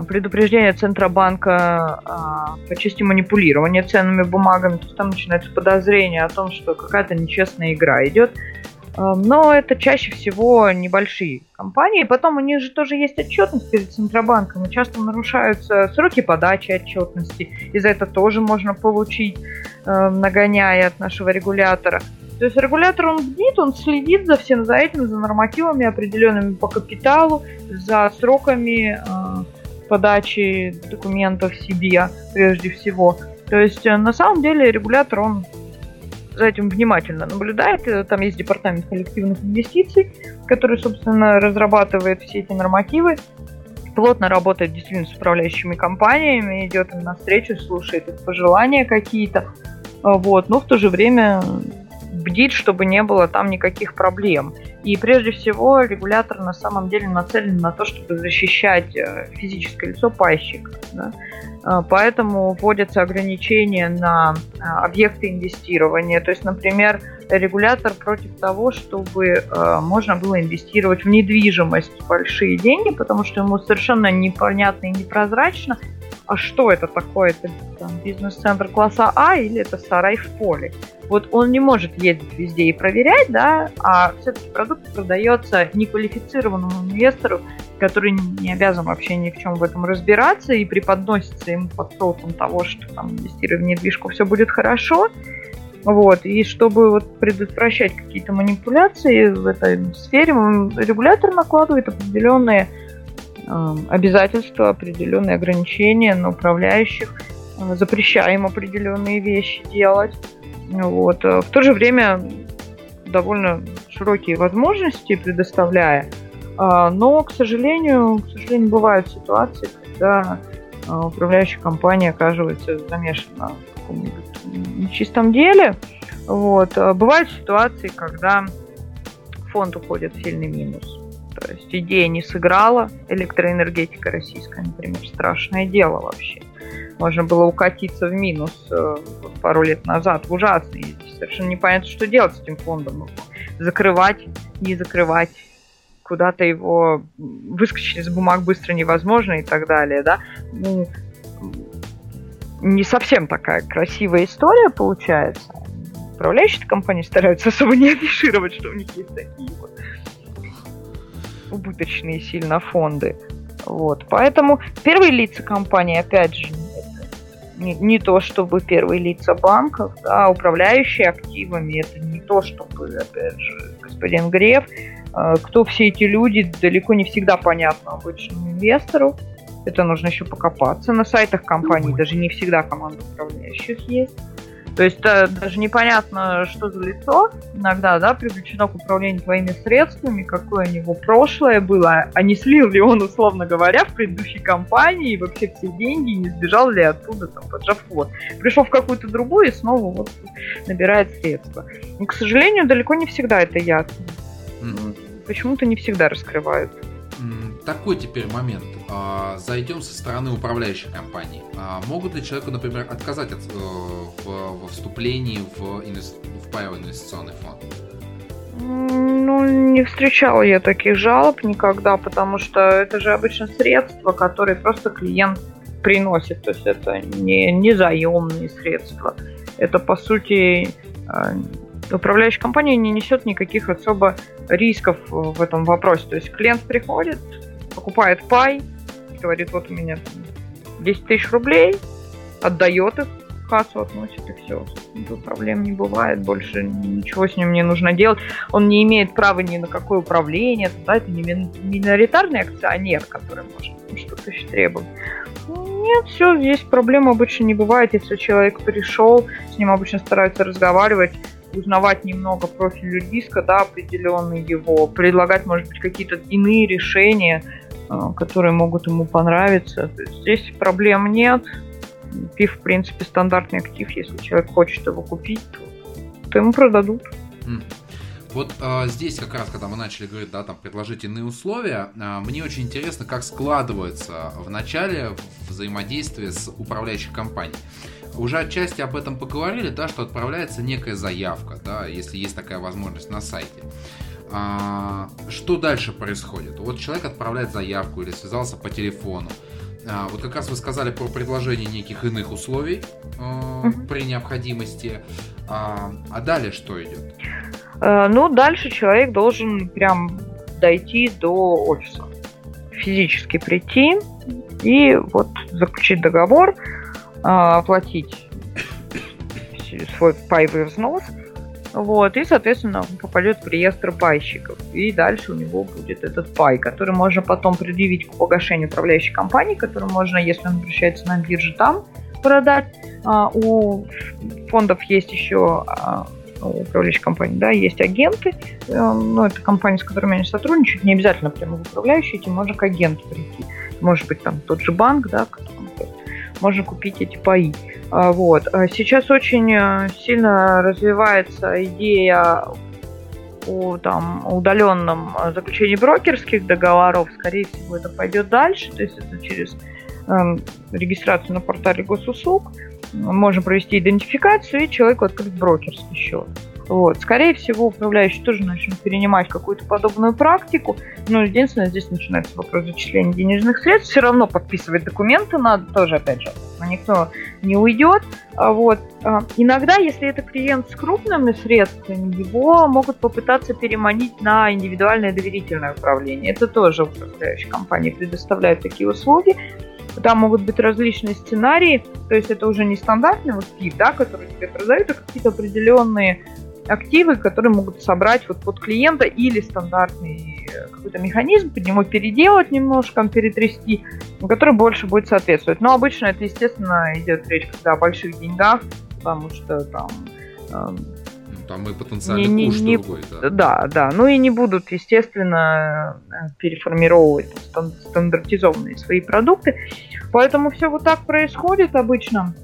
предупреждение Центробанка э, по части манипулирования ценными бумагами, то есть там начинается подозрение о том, что какая-то нечестная игра идет. Эм, но это чаще всего небольшие компании. Потом у них же тоже есть отчетность перед Центробанком, и часто нарушаются сроки подачи отчетности. И за это тоже можно получить, эм, нагоняя от нашего регулятора. То есть регулятор, он бдит, он следит за всем за этим, за нормативами определенными по капиталу, за сроками э, подачи документов себе прежде всего. То есть э, на самом деле регулятор, он за этим внимательно наблюдает. Э, там есть департамент коллективных инвестиций, который, собственно, разрабатывает все эти нормативы, плотно работает действительно с управляющими компаниями, идет им навстречу, слушает их пожелания какие-то. А, вот. Но в то же время бдит, чтобы не было там никаких проблем. И прежде всего регулятор на самом деле нацелен на то, чтобы защищать э, физическое лицо пайщика. Да? А, поэтому вводятся ограничения на а, объекты инвестирования. То есть, например, регулятор против того, чтобы можно было инвестировать в недвижимость большие деньги, потому что ему совершенно непонятно и непрозрачно, а что это такое? Это там, бизнес-центр класса А или это сарай в поле? Вот он не может ездить везде и проверять, да, а все-таки продукт продается неквалифицированному инвестору, который не обязан вообще ни в чем в этом разбираться и преподносится ему под соусом того, что там инвестируя в недвижку все будет хорошо. Вот. И чтобы вот предотвращать какие-то манипуляции в этой сфере, регулятор накладывает определенные обязательства, определенные ограничения на управляющих, э, запрещаем определенные вещи делать. Вот. В то же время довольно широкие возможности предоставляя, а, но, к сожалению, к сожалению, бывают ситуации, когда а, управляющая компания оказывается замешана в каком-нибудь нечистом деле. Вот. Бывают ситуации, когда фонд уходит в сильный минус. То есть идея не сыграла, электроэнергетика российская, например, страшное дело вообще. Можно было укатиться в минус э, пару лет назад, в ужасный. Совершенно непонятно, что делать с этим фондом. Закрывать, не закрывать, куда-то его выскочить из бумаг быстро невозможно и так далее, да. Ну, не совсем такая красивая история получается. Управляющие компании стараются особо не афишировать, что у них есть такие вот убыточные сильно фонды. Вот. Поэтому первые лица компании, опять же, не, не то чтобы первые лица банков, да, а управляющие активами, это не то чтобы, опять же, господин Греф, а, кто все эти люди, далеко не всегда понятно обычному инвестору. Это нужно еще покопаться. На сайтах компаний даже не всегда команда управляющих есть. То есть да, даже непонятно, что за лицо иногда, да, привлечено к управлению твоими средствами, какое у него прошлое было, а не слил ли он, условно говоря, в предыдущей компании вообще все деньги, не сбежал ли оттуда, там, поджав хвост. Пришел в какую-то другую и снова вот набирает средства. Но, к сожалению, далеко не всегда это ясно. Mm. Почему-то не всегда раскрывают такой теперь момент. А, зайдем со стороны управляющей компании. А, могут ли человеку, например, отказать от, э, в, в вступлении в, инвес... в паевый инвестиционный фонд? Ну, не встречала я таких жалоб никогда, потому что это же обычно средства, которые просто клиент приносит. То есть это не, не заемные средства. Это, по сути, э, управляющая компания не несет никаких особо рисков в этом вопросе. То есть клиент приходит, покупает пай, говорит, вот у меня 10 тысяч рублей, отдает их, кассу относит и все. Тут проблем не бывает, больше ничего с ним не нужно делать. Он не имеет права ни на какое управление, да, это не миноритарный акционер, который может что-то еще требовать. Нет, все, здесь проблем обычно не бывает. Если человек пришел, с ним обычно стараются разговаривать, узнавать немного профиль риска, да, определенный его, предлагать, может быть, какие-то иные решения, а, которые могут ему понравиться. Здесь проблем нет. Пив, в принципе, стандартный актив. Если человек хочет его купить, то, то ему продадут. Вот э, здесь как раз, когда мы начали говорить, да, там предложить иные условия, э, мне очень интересно, как складывается в начале взаимодействие с управляющей компанией. Уже отчасти об этом поговорили, да, что отправляется некая заявка, да, если есть такая возможность на сайте. А, что дальше происходит? Вот человек отправляет заявку или связался по телефону. А, вот как раз вы сказали про предложение неких иных условий э, при необходимости. А, а далее что идет? Э, ну, дальше человек должен прям дойти до офиса. Физически прийти и вот заключить договор, а, оплатить свой паевый взнос – вот, и, соответственно, попадет в реестр пайщиков. И дальше у него будет этот пай, который можно потом предъявить к погашению управляющей компании, который можно, если он обращается на бирже, там продать. А, у фондов есть еще а, управляющей компании, да, есть агенты, э, ну, это компании, с которыми они сотрудничают, не обязательно прямо в управляющие, этим можно к агенту прийти. Может быть, там тот же банк, да, можно купить эти паи. А, вот. А сейчас очень э, сильно развивается идея о там, удаленном э, заключении брокерских договоров. Скорее всего, это пойдет дальше. То есть это через э, регистрацию на портале госуслуг. Можно провести идентификацию и человеку открыть брокерский счет. Вот. Скорее всего, управляющий тоже начнет перенимать какую-то подобную практику. Но единственное, здесь начинается вопрос зачисления денежных средств. Все равно подписывать документы надо тоже, опять же, никто не уйдет. А вот. А, иногда, если это клиент с крупными средствами, его могут попытаться переманить на индивидуальное доверительное управление. Это тоже управляющие компании предоставляют такие услуги. Там могут быть различные сценарии, то есть это уже не стандартный вот ПИВ, да, который тебе продают, а какие-то определенные активы, которые могут собрать вот под клиента или стандартный э, какой-то механизм, под него переделать немножко, перетрясти, который больше будет соответствовать. Но обычно это, естественно, идет речь когда о больших деньгах, потому что там эм, ну, там и потенциальный не, куш не, другой, да. Да, да. Ну и не будут, естественно, переформировывать стандартизованные свои продукты. Поэтому все вот так происходит обычно.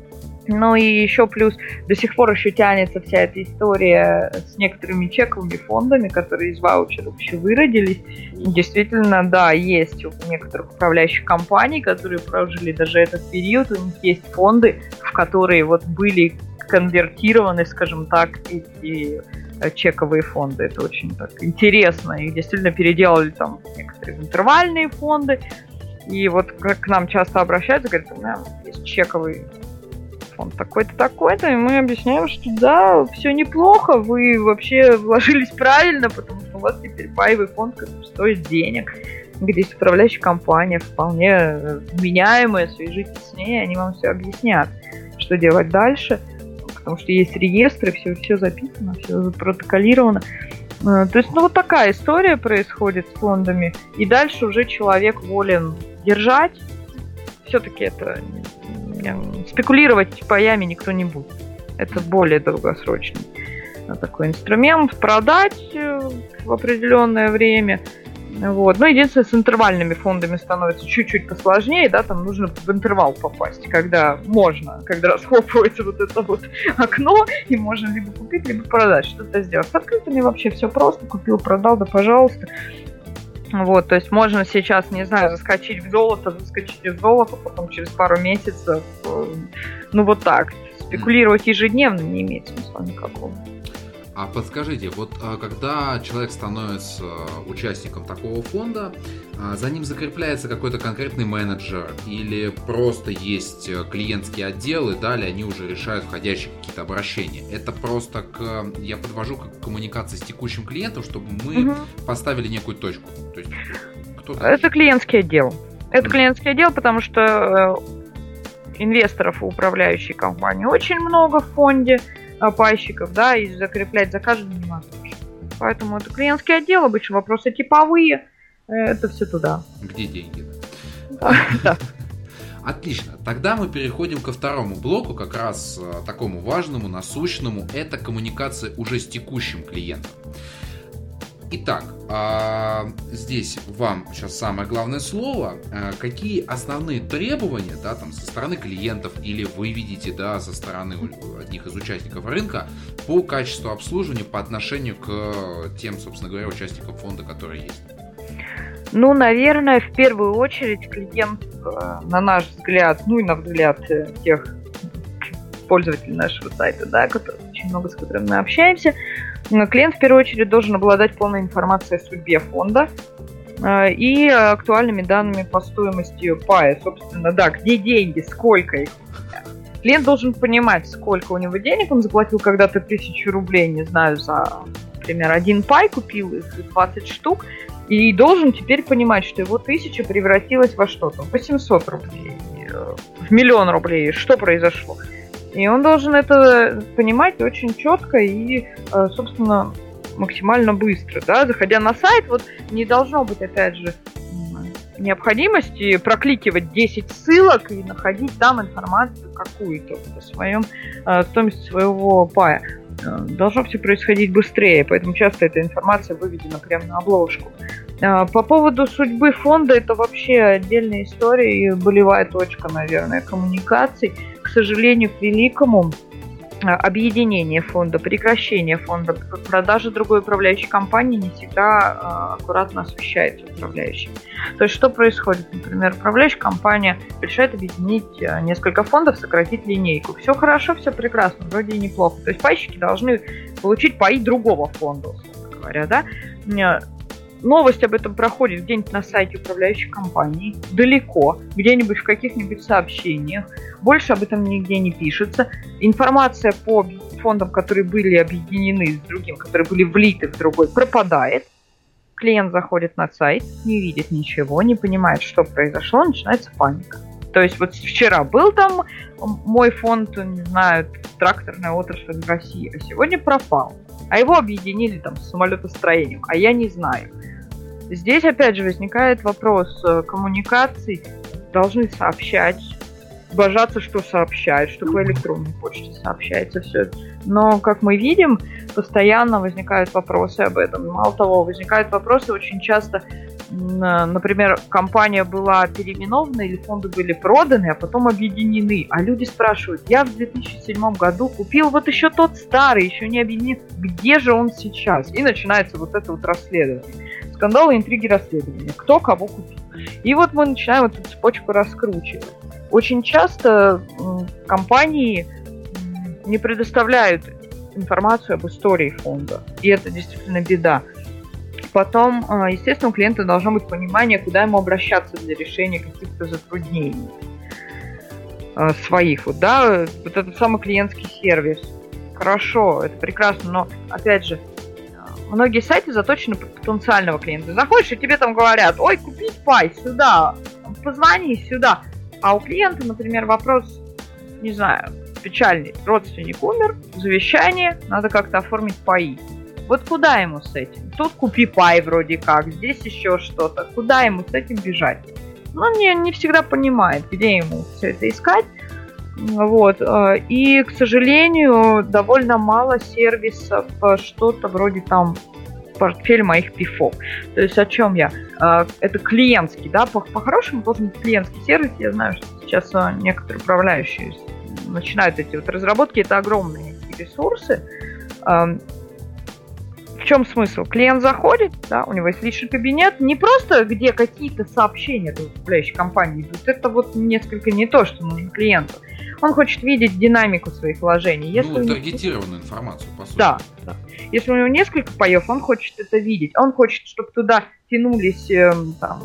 Ну и еще плюс до сих пор еще тянется вся эта история с некоторыми чековыми фондами, которые из ваучеров еще выродились. И действительно, да, есть у некоторых управляющих компаний, которые прожили даже этот период, у них есть фонды, в которые вот были конвертированы, скажем так, эти э, чековые фонды. Это очень так интересно. Их действительно переделали там некоторые интервальные фонды. И вот к нам часто обращаются, говорят, у меня есть чековый фонд такой-то, такой-то, и мы объясняем, что да, все неплохо, вы вообще вложились правильно, потому что у вас теперь паевый фонд, стоит денег, где есть управляющая компания, вполне вменяемая, свяжитесь с ней, они вам все объяснят, что делать дальше, потому что есть реестры, все, все записано, все протоколировано. Э, то есть, ну, вот такая история происходит с фондами, и дальше уже человек волен держать, все-таки это спекулировать паями никто не будет. Это более долгосрочный такой инструмент. Продать э, в определенное время – вот. Но единственное, с интервальными фондами становится чуть-чуть посложнее, да, там нужно в интервал попасть, когда можно, когда расхлопывается вот это вот окно, и можно либо купить, либо продать, что-то сделать. С открытыми вообще все просто, купил, продал, да пожалуйста. Вот, то есть можно сейчас, не знаю, заскочить в золото, заскочить в золото, потом через пару месяцев, э, ну вот так. Спекулировать ежедневно не имеет смысла никакого. А подскажите, вот а, когда человек становится участником такого фонда, а, за ним закрепляется какой-то конкретный менеджер или просто есть э, клиентские отделы, далее они уже решают входящие какие-то обращения. Это просто к, я подвожу к коммуникации с текущим клиентом, чтобы мы угу. поставили некую точку. То есть, кто Это клиентский отдел. Это клиентский отдел, потому что э, инвесторов у управляющей компании очень много в фонде пайщиков, да, и закреплять за каждым невозможно. Поэтому это клиентский отдел, обычно вопросы типовые, э, это все туда. Где деньги? Отлично. Тогда мы переходим ко второму блоку, как раз э, такому важному, насущному. Это коммуникация уже с текущим клиентом. Итак, а, здесь вам сейчас самое главное слово. А, какие основные требования, да, там, со стороны клиентов или вы видите, да, со стороны одних из участников рынка по качеству обслуживания по отношению к тем, собственно говоря, участникам фонда, которые есть? Ну, наверное, в первую очередь клиент, э, на наш взгляд, ну и на взгляд э, тех пользователей нашего сайта, да, которые, очень много с которыми мы общаемся, клиент в первую очередь должен обладать полной информацией о судьбе фонда э, и актуальными данными по стоимости пая. Собственно, да, где деньги, сколько их. Клиент должен понимать, сколько у него денег. Он заплатил когда-то тысячу рублей, не знаю, за, например, один пай, купил их 20 штук, и должен теперь понимать, что его тысяча превратилась во что-то, 800 рублей, э, в миллион рублей. Что произошло? И он должен это понимать очень четко и, э, собственно, максимально быстро. Да? Заходя на сайт, вот не должно быть, опять же, необходимости прокликивать 10 ссылок и находить там информацию какую-то о своем, э, стоимости своего пая. Э, должно все происходить быстрее, поэтому часто эта информация выведена прямо на обложку. По поводу судьбы фонда, это вообще отдельная история и болевая точка, наверное, коммуникаций сожалению, к великому а, объединение фонда, прекращение фонда, продажа другой управляющей компании не всегда а, аккуратно освещается управляющим. То есть что происходит? Например, управляющая компания решает объединить а, несколько фондов, сократить линейку. Все хорошо, все прекрасно, вроде и неплохо. То есть пайщики должны получить паи другого фонда, говоря, да? Новость об этом проходит где-нибудь на сайте управляющей компании, далеко, где-нибудь в каких-нибудь сообщениях, больше об этом нигде не пишется. Информация по фондам, которые были объединены с другим, которые были влиты в другой, пропадает. Клиент заходит на сайт, не видит ничего, не понимает, что произошло, начинается паника. То есть вот вчера был там мой фонд, не знаю, тракторная отрасль в России, а сегодня пропал. А его объединили там с самолетостроением, а я не знаю. Здесь опять же возникает вопрос э, коммуникаций. Должны сообщать, божаться, что сообщают, что по электронной почте сообщается все. Но, как мы видим, постоянно возникают вопросы об этом. Мало того, возникают вопросы очень часто, например, компания была переименована или фонды были проданы, а потом объединены. А люди спрашивают, я в 2007 году купил вот еще тот старый, еще не объединен, где же он сейчас? И начинается вот это вот расследование скандалы, интриги, расследования. Кто кого купил. И вот мы начинаем эту цепочку раскручивать. Очень часто компании не предоставляют информацию об истории фонда. И это действительно беда. Потом, а, естественно, у клиента должно быть понимание, куда ему обращаться для решения каких-то затруднений а, своих. Вот, да, вот этот самый клиентский сервис. Хорошо, это прекрасно, но, опять же, многие сайты заточены под потенциального клиента. Заходишь, и тебе там говорят, ой, купить пай сюда, позвони сюда. А у клиента, например, вопрос, не знаю, печальный. Родственник умер, завещание, надо как-то оформить паи. Вот куда ему с этим? Тут купи пай вроде как, здесь еще что-то. Куда ему с этим бежать? Ну, не, не всегда понимает, где ему все это искать. Вот. э, И, к сожалению, довольно мало сервисов, э, что-то вроде там портфель моих пифов. То есть о чем я? Э, Это клиентский, да, по- по-хорошему должен быть клиентский сервис. Я знаю, что сейчас некоторые управляющие начинают эти вот разработки. Это огромные ресурсы. Эм, В чем смысл? Клиент заходит, да, у него есть личный кабинет, не просто где какие-то сообщения от управляющей компании идут, это вот несколько не то, что нужно клиенту. Он хочет видеть динамику своих вложений. Если ну, него- таргетированную информацию, по сути. да, да. Если у него несколько паев, он хочет это видеть. Он хочет, чтобы туда тянулись эм, там,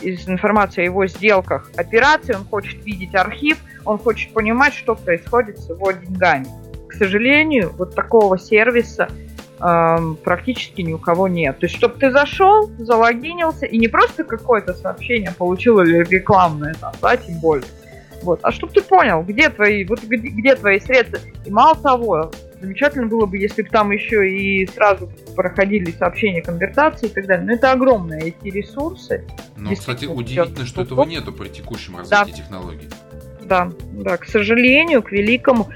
из информации о его сделках операции, он хочет видеть архив, он хочет понимать, что происходит с его деньгами. К сожалению, вот такого сервиса эм, практически ни у кого нет. То есть, чтобы ты зашел, залогинился, и не просто какое-то сообщение получил или рекламное, там, да, тем более. Вот. А чтобы ты понял, где твои, вот где, где твои средства. И мало того, замечательно было бы, если бы там еще и сразу проходили сообщения конвертации и так далее. Но это огромные эти ресурсы. Но, кстати, удивительно, что этого нету при текущем Да. развитии технологий. Да, да, к сожалению, к великому,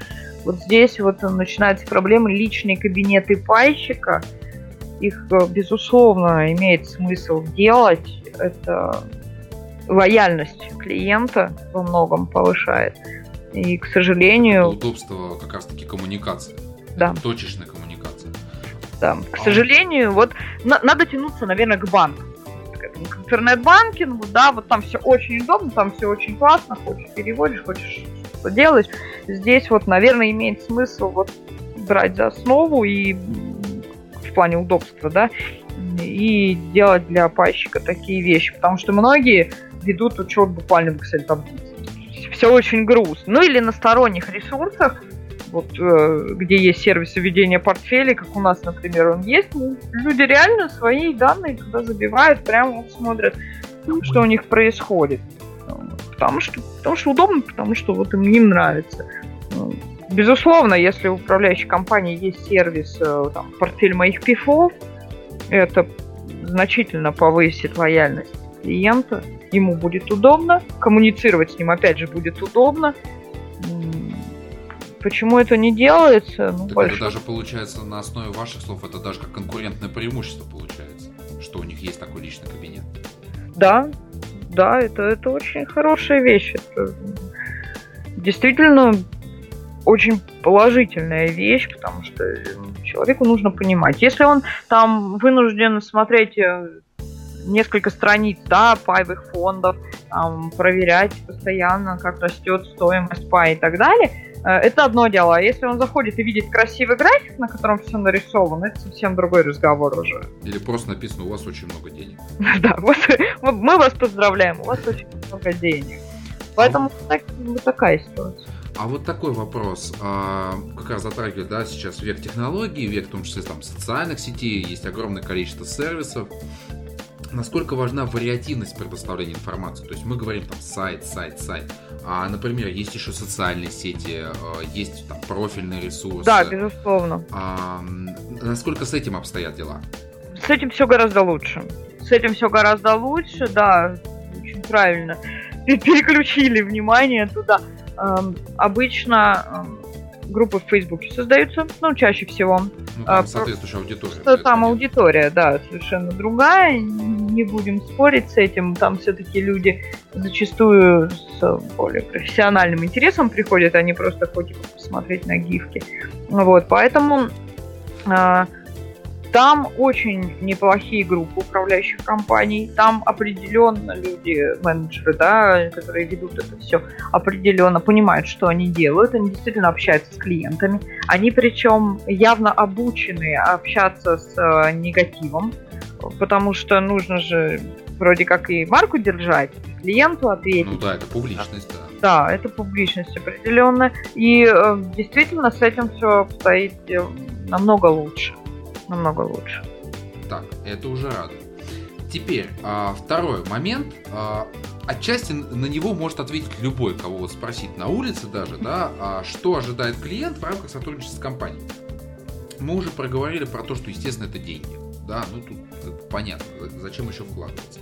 вот здесь вот начинаются проблемы личные кабинеты пайщика. Их, э, безусловно, имеет смысл делать. Это лояльность клиента во многом повышает. И, к сожалению, удобство как раз-таки коммуникации. Да. Точечная коммуникация. да, к А- сожалению, вот на- надо тянуться, наверное, к банку. К интернет-банкингу, да, вот там все очень удобно, там все очень классно, хочешь переводишь, хочешь что делаешь. Здесь вот, наверное, имеет смысл вот брать за основу и в плане удобства, да, и делать для пайщика такие вещи, потому что многие ведут учет буквально в Excel таблице. Все очень грустно. Ну или на сторонних ресурсах, вот э, где есть сервисы ведения портфелей, как у нас, например, он есть, ну, люди реально свои данные туда забивают, прямо вот смотрят, что у них происходит. Потому что, потому что удобно, потому что вот им, им нравится. Ну, Безусловно, если у управляющей компании есть сервис, э, там, портфель моих пифов, это значительно повысит лояльность клиента, ему будет удобно, коммуницировать с ним опять же будет удобно. Почему это не делается? Ну, Так большой- это даже получается на основе ваших слов, это даже как конкурентное преимущество получается, что у них есть такой личный кабинет. Да, да, это, это очень хорошая вещь. Это действительно очень положительная вещь, потому что э, человеку нужно понимать. Если он там вынужден смотреть э, несколько страниц, да, паевых фондов, там, проверять постоянно, как растет стоимость пая и так далее, э, это одно дело. А если он заходит и видит красивый график, на котором все нарисовано, это совсем другой разговор уже. Или просто написано, у вас очень много денег. Да, вот, мы вас поздравляем, у вас очень много денег. Поэтому так- вот такая ситуация. А вот такой вопрос. А, как раз затрагивает, да, сейчас век технологий, век в том числе там социальных сетей, есть огромное количество сервисов. Насколько важна вариативность предоставления информации? То есть мы говорим там сайт, сайт, сайт. А, например, есть еще социальные сети, э, есть там профильные ресурсы. Да, безусловно. А, насколько с этим обстоят дела? С этим все гораздо лучше. С этим все гораздо лучше, да, очень правильно. Пе- Переключили внимание туда. Эм, обычно эм, группы в Фейсбуке создаются, ну, чаще всего. Ну, А, там соответствующая аудитория. Что там аудитория, да, совершенно другая. Не будем спорить с этим. Там все-таки люди зачастую с более профессиональным интересом приходят, а не просто хотят посмотреть на гифки. Вот, поэтому а, там очень неплохие группы управляющих компаний. Там определенно люди, менеджеры, да, которые ведут это все, определенно понимают, что они делают. Они действительно общаются с клиентами. Они причем явно обучены общаться с э, негативом, потому что нужно же вроде как и марку держать, и клиенту ответить. Ну да, это публичность, да. Да, это публичность определенная. И э, действительно с этим все обстоит э, намного лучше. Намного лучше. Так, это уже радует. Теперь, а, второй момент. А, отчасти на него может ответить любой, кого вот спросить на улице даже, да, а что ожидает клиент в рамках сотрудничества с компанией. Мы уже проговорили про то, что, естественно, это деньги. Да, ну тут это понятно, за- зачем еще вкладываться.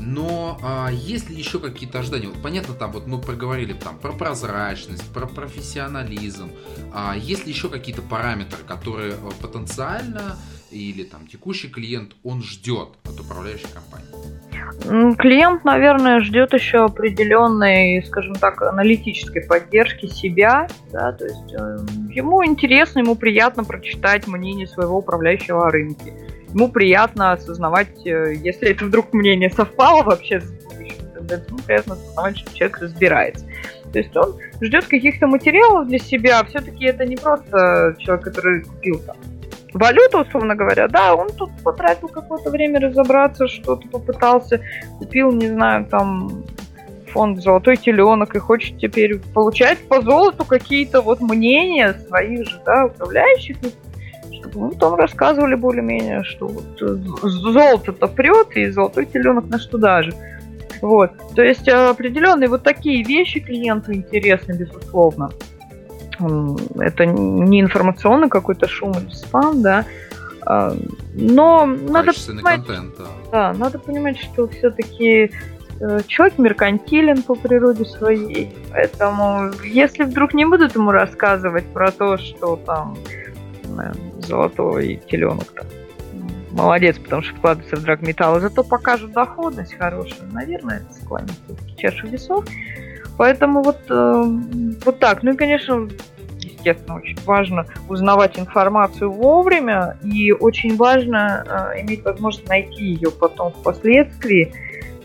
Но а, есть ли еще какие-то ожидания? Вот, понятно, там вот мы проговорили там про прозрачность, про профессионализм. А есть ли еще какие-то параметры, которые э, потенциально или там текущий клиент он ждет от управляющей компании? Клиент, наверное, ждет еще определенной, скажем так, аналитической поддержки себя, да, то есть э, ему интересно, ему приятно прочитать мнение своего управляющего о рынке ему приятно осознавать, э, если это вдруг мнение совпало вообще с будущим тенденцией, ему приятно осознавать, что человек разбирается. То есть он ждет каких-то материалов для себя, а все-таки это не просто человек, который купил там валюту, условно говоря, да, он тут потратил какое-то время разобраться, что-то попытался, купил, не знаю, там фонд «Золотой теленок» и хочет теперь получать по золоту какие-то вот мнения своих же, да, управляющих, ну, там рассказывали более-менее, что вот э, золото-то прет, и золотой теленок наш туда же. Вот. То есть э, определенные вот такие вещи клиенту интересны, безусловно. Это не информационный какой-то шум или спам, да. А, но надо понимать, контент, да. да, надо понимать, что все-таки э, человек меркантилен по природе своей. Поэтому, если вдруг не будут ему рассказывать про то, что там золотой теленок там. Молодец, потому что вкладывается в драгметаллы. Зато покажут доходность хорошую. Наверное, это склонит чашу весов. Поэтому вот, э, вот так. Ну и, конечно, естественно, очень важно узнавать информацию вовремя. И очень важно э, иметь возможность найти ее потом впоследствии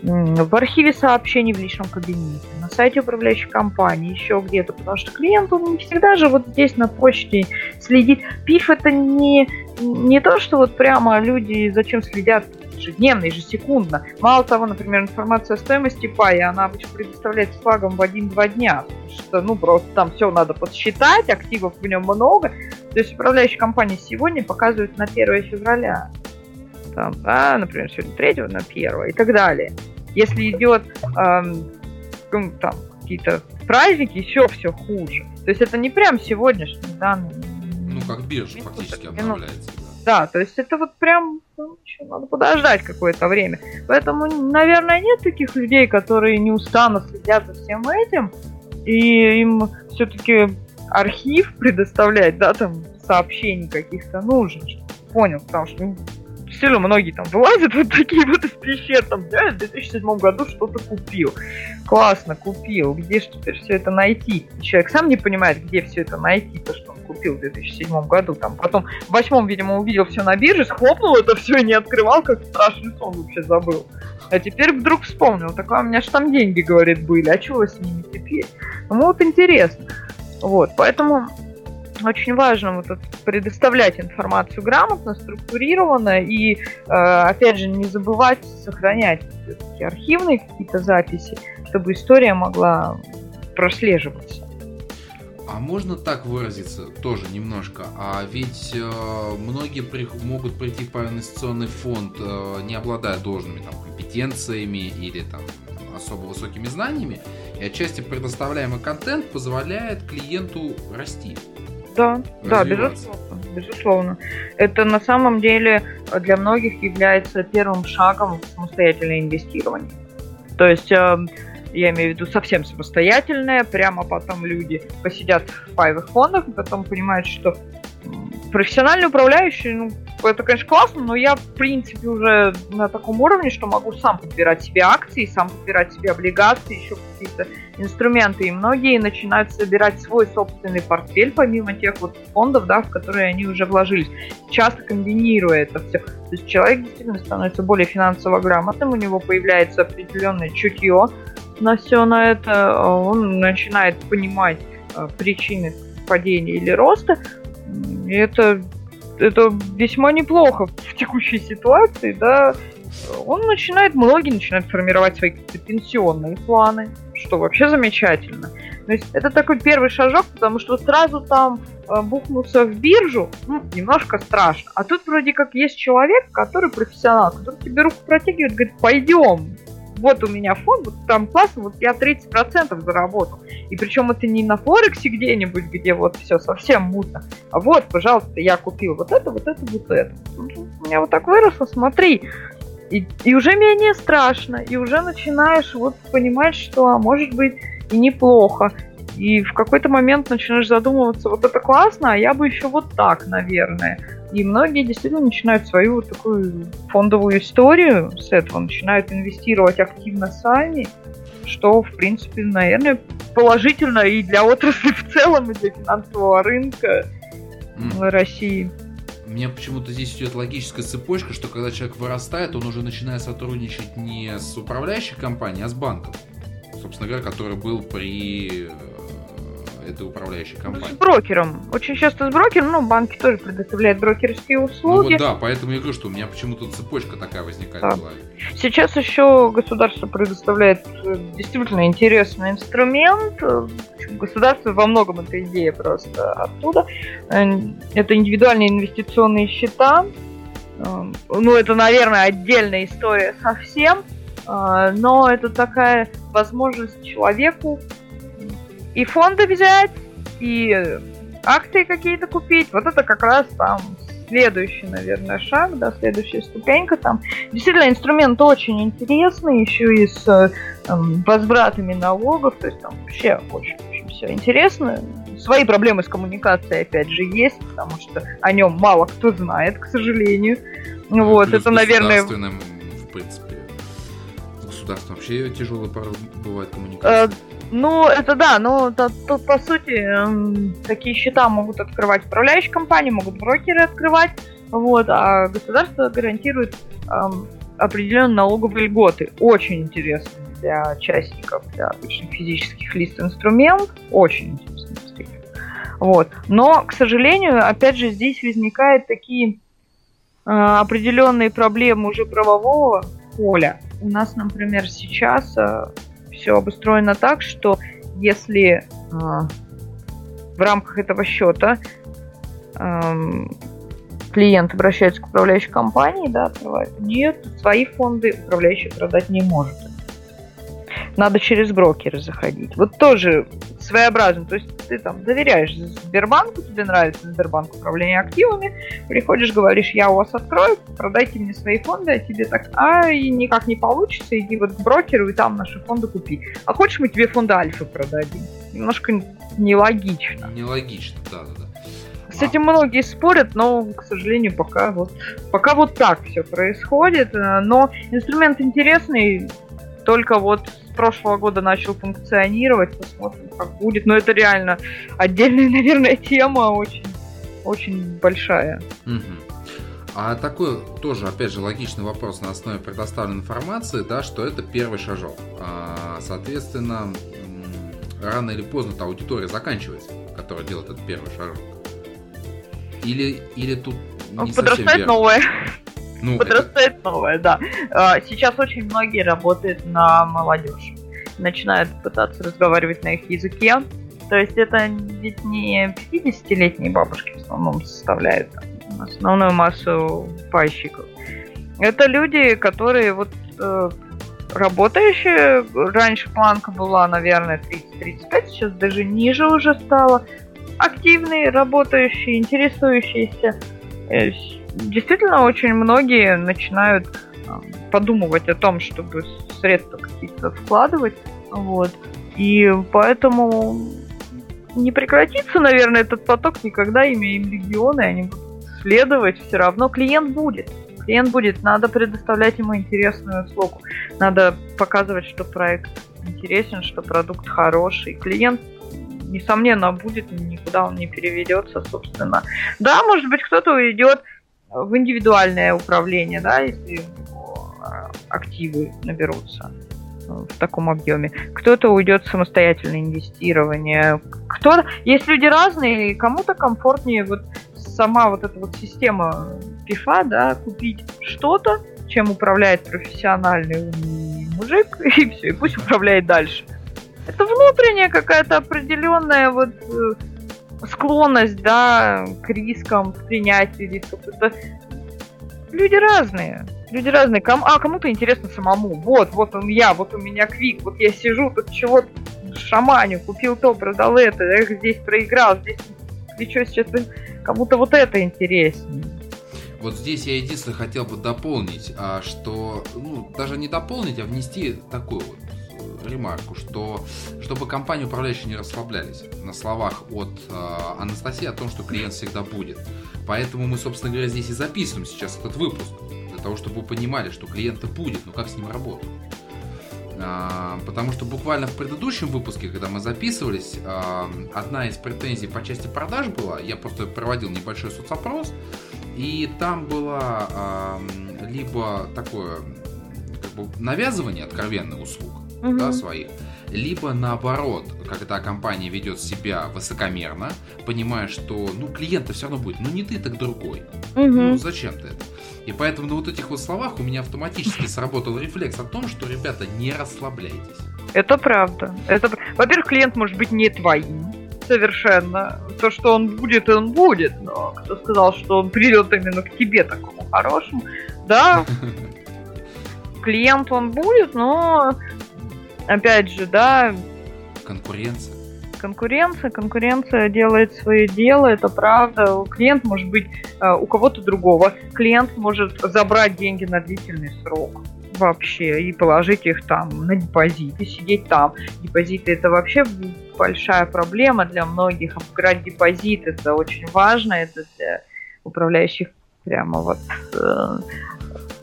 в архиве сообщений в личном кабинете, на сайте управляющей компании, еще где-то, потому что клиент, он не всегда же вот здесь на почте следит. ПИФ это не, не то, что вот прямо люди зачем следят ежедневно, ежесекундно. Мало того, например, информация о стоимости пая, она обычно предоставляется флагом в один-два дня, потому что, ну, просто там все надо подсчитать, активов в нем много. То есть управляющая компания сегодня показывает на 1 февраля там, да, например, сегодня 3 на 1 и так далее. Если идет эм, там какие-то праздники, еще все хуже. То есть это не прям сегодняшний данные. Ну, как биржа фактически обновляется. Да. да, то есть это вот прям ну, еще надо подождать какое-то время. Поэтому, наверное, нет таких людей, которые неустанно следят за всем этим, и им все-таки архив предоставлять, да, там сообщений каких-то нужен, понял, потому что ну, сильно многие там вылазят вот такие вот из пещер, там, я в 2007 году что-то купил. Классно, купил. Где же теперь все это найти? Человек сам не понимает, где все это найти, то, что он купил в 2007 году. Там потом в восьмом, видимо, увидел все на бирже, схлопнул это все и не открывал, как страшный сон вообще забыл. А теперь вдруг вспомнил, такое у меня же там деньги, говорит, были, а чего с ними теперь? Ну вот интересно. Вот, поэтому очень важно вот предоставлять информацию грамотно, структурированно и, э, опять же, не забывать сохранять архивные какие-то записи, чтобы история могла прослеживаться. А можно так выразиться тоже немножко? А ведь э, многие при, могут прийти в инвестиционный фонд, э, не обладая должными там, компетенциями или там особо высокими знаниями, и отчасти предоставляемый контент позволяет клиенту расти. Да, да, безусловно, безусловно. Это на самом деле для многих является первым шагом в самостоятельное инвестирование. То есть э, я имею в виду совсем самостоятельное, прямо потом люди посидят в паевых фондах, потом понимают, что профессиональный управляющий, ну, это, конечно, классно, но я, в принципе, уже на таком уровне, что могу сам подбирать себе акции, сам подбирать себе облигации, еще какие-то инструменты. И многие начинают собирать свой собственный портфель, помимо тех вот фондов, да, в которые они уже вложились, часто комбинируя это все. То есть человек действительно становится более финансово грамотным, у него появляется определенное чутье на все на это, он начинает понимать э, причины падения или роста, и это это весьма неплохо в текущей ситуации, да, он начинает, многие начинают формировать свои пенсионные планы, что вообще замечательно. То есть это такой первый шажок, потому что сразу там э, бухнуться в биржу, ну, немножко страшно. А тут вроде как есть человек, который профессионал, который тебе руку протягивает, говорит, пойдем, вот у меня фонд, вот там классно, вот я 30% заработал. И причем это не на Форексе где-нибудь, где вот все совсем мутно, а вот, пожалуйста, я купил вот это, вот это, вот это. У меня вот так выросло, смотри. И, и уже менее страшно, и уже начинаешь вот понимать, что а может быть и неплохо. И в какой-то момент начинаешь задумываться, вот это классно, а я бы еще вот так, наверное. И многие действительно начинают свою вот такую фондовую историю с этого, начинают инвестировать активно сами, что, в принципе, наверное, положительно и для отрасли в целом, и для финансового рынка mm. России. У меня почему-то здесь идет логическая цепочка, что когда человек вырастает, он уже начинает сотрудничать не с управляющей компанией, а с банком. Собственно говоря, который был при этой управляющей компании. С брокером. Очень часто с брокером, ну, банки тоже предоставляют брокерские услуги. Ну вот да, поэтому я говорю, что у меня почему-то цепочка такая возникает да. в голове. Сейчас еще государство предоставляет э, действительно интересный инструмент. Государство во многом это идея просто оттуда. Э, это индивидуальные инвестиционные счета. Э, ну, это, наверное, отдельная история совсем. Но это такая возможность человеку и фонды взять, и акции какие-то купить. Вот это как раз там следующий, наверное, шаг, да, следующая ступенька там. Действительно, инструмент очень интересный, еще и с э, возвратами налогов, то есть там вообще очень-очень все интересно. Свои проблемы с коммуникацией, опять же, есть, потому что о нем мало кто знает, к сожалению. Ну, вот, это, наверное... в принципе, государством вообще тяжело бывает коммуникация. Э, ну, это да, но тут, по сути, эм, такие счета могут открывать управляющие компании, могут брокеры открывать, вот, а государство гарантирует эм, определенные налоговые льготы. Очень интересно для частников, для обычных физических лиц инструмент, очень интересно, действительно. Вот. Но, к сожалению, опять же, здесь возникают такие э, определенные проблемы уже правового поля. У нас, например, сейчас э, все обустроено так, что если э, в рамках этого счета э, клиент обращается к управляющей компании, да, открывает, нет, свои фонды управляющий продать не может надо через брокера заходить. Вот тоже своеобразно. То есть ты там доверяешь Сбербанку, тебе нравится Сбербанк управление активами, приходишь, говоришь, я у вас открою, продайте мне свои фонды, а тебе так, а и никак не получится, иди вот к брокеру и там наши фонды купи. А хочешь мы тебе фонды Альфа продадим? Немножко нелогично. Нелогично, да, да, да. С этим многие спорят, но, к сожалению, пока вот, пока вот так все происходит. Но инструмент интересный, только вот прошлого года начал функционировать. Посмотрим, как будет. Но это реально отдельная, наверное, тема очень, очень большая. А такой тоже, опять же, логичный вопрос на основе предоставленной информации, да, что это первый шажок. А, соответственно, рано или поздно-то аудитория заканчивается, которая делает этот первый шажок. Или, или тут не Подрастает новое. Ну, Подрастает это... новое, да. А, сейчас очень многие работают на молодежь. Начинают пытаться разговаривать на их языке. То есть это ведь не 50-летние бабушки в основном составляют основную массу пайщиков. Это люди, которые вот э, работающие, раньше планка была, наверное, 30-35, сейчас даже ниже уже стало. Активные, работающие, интересующиеся. Действительно очень многие начинают подумывать о том, чтобы средства какие-то вкладывать. Вот. И поэтому не прекратится, наверное, этот поток никогда, имеем регионы, они будут следовать все равно. Клиент будет. Клиент будет. Надо предоставлять ему интересную услугу. Надо показывать, что проект интересен, что продукт хороший. Клиент несомненно, будет, никуда он не переведется, собственно. Да, может быть, кто-то уйдет в индивидуальное управление, да, если а, активы наберутся э, в таком объеме. Кто-то уйдет в самостоятельное инвестирование. Кто есть люди разные, кому-то комфортнее вот сама вот эта вот система пифа, да, купить что-то, чем управляет профессиональный мужик, и все, и пусть управляет дальше. Это внутренняя какая-то определенная вот э, склонность, да, к рискам, к принятию рисков. Это люди разные. Люди разные. Кому, а, кому-то интересно самому. Вот, вот он я, вот у меня квик, вот я сижу, тут чего-то шаманю, купил то, продал это, эх, здесь проиграл, здесь ничего сейчас кому-то вот это интереснее. Вот здесь я единственное хотел бы дополнить, а, что, ну, даже не дополнить, а внести такую вот ремарку, что чтобы компании управляющие не расслаблялись на словах от э, Анастасии о том, что клиент всегда будет. Поэтому мы, собственно говоря, здесь и записываем сейчас этот выпуск, для того, чтобы вы понимали, что клиента будет, но как с ним работать. А, потому что буквально в предыдущем выпуске, когда мы записывались, а, одна из претензий по части продаж была, я просто проводил небольшой соцопрос, и там было а, либо такое как бы навязывание откровенных услуг угу. да, своих, либо наоборот, когда компания ведет себя высокомерно, понимая, что ну клиента все равно будет, ну не ты, так другой. Угу. Ну зачем ты это? И поэтому на вот этих вот словах у меня автоматически сработал рефлекс о том, что, ребята, не расслабляйтесь. Это правда. Это... Во-первых, клиент может быть не твоим. Совершенно. То, что он будет, он будет. Но кто сказал, что он придет именно к тебе такому хорошему? Да, клиент он будет, но опять же, да. Конкуренция конкуренция, конкуренция делает свое дело, это правда. Клиент может быть э, у кого-то другого. Клиент может забрать деньги на длительный срок вообще и положить их там на депозит и сидеть там. Депозиты это вообще большая проблема для многих. Обыграть депозит это очень важно, это для управляющих прямо вот э,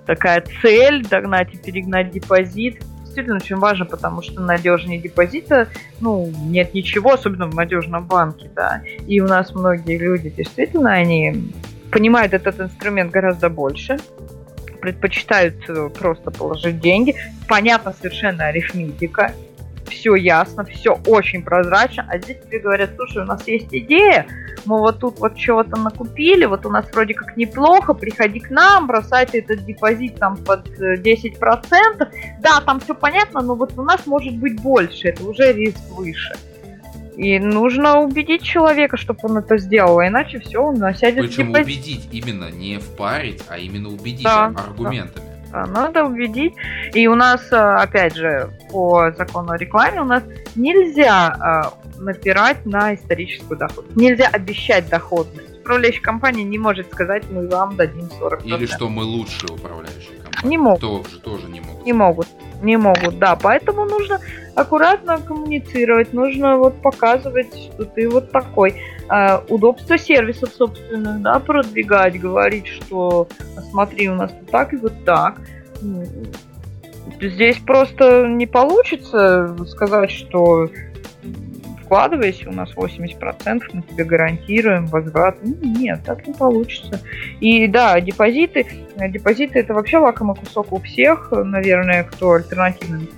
такая цель догнать и перегнать депозит действительно очень важно, потому что надежнее депозита, ну, нет ничего, особенно в надежном банке, да. И у нас многие люди действительно, они понимают этот инструмент гораздо больше, предпочитают э, просто положить деньги. Понятно совершенно арифметика, все ясно, все очень прозрачно, а здесь тебе говорят, слушай, у нас есть идея, мы вот тут вот чего-то накупили, вот у нас вроде как неплохо, приходи к нам, бросайте этот депозит там под 10%, э, да, там все понятно, но вот у нас может быть больше, это уже риск выше. И нужно убедить человека, чтобы он это сделал, а иначе все, он насядет Причем депозит. убедить именно не впарить, а именно убедить да, аргументами. Да надо убедить. И у нас, э, опять же, по закону о рекламе, у нас нельзя э, напирать на историческую доходность. Нельзя обещать доходность. Управляющая компания не может сказать, мы вам дадим 40%. Или что мы лучшие управляющие. Не могут. Тоже, тоже не могут. Не могут. Не могут, да. Поэтому нужно аккуратно коммуницировать, нужно вот показывать, что ты вот такой. Э, удобство сервисов собственных, да, продвигать, говорить, что смотри, у нас вот так и вот так. Здесь просто не получится сказать, что вкладывайся, у нас 80%, мы тебе гарантируем возврат. Ну, нет, так не получится. И да, депозиты, депозиты это вообще лакомый кусок у всех, наверное, кто альтернативными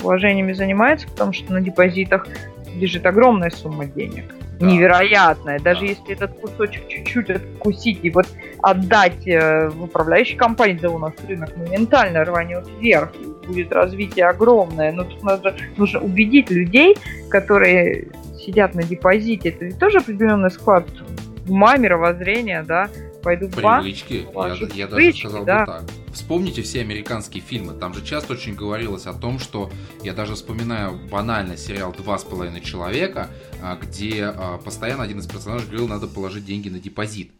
вложениями занимается, потому что на депозитах лежит огромная сумма денег да. невероятная. Даже да. если этот кусочек чуть-чуть откусить и вот отдать э, в управляющей компании, да у нас рынок моментально рванет вверх, будет развитие огромное. Но тут надо, нужно убедить людей, которые сидят на депозите. Это ведь тоже определенный склад ума, мировоззрения, да, пойду в банк. Привычки, я, я даже сказал да. бы так. Вспомните все американские фильмы, там же часто очень говорилось о том, что я даже вспоминаю банально сериал «Два с половиной человека», а, где а, постоянно один из персонажей говорил, надо положить деньги на депозит.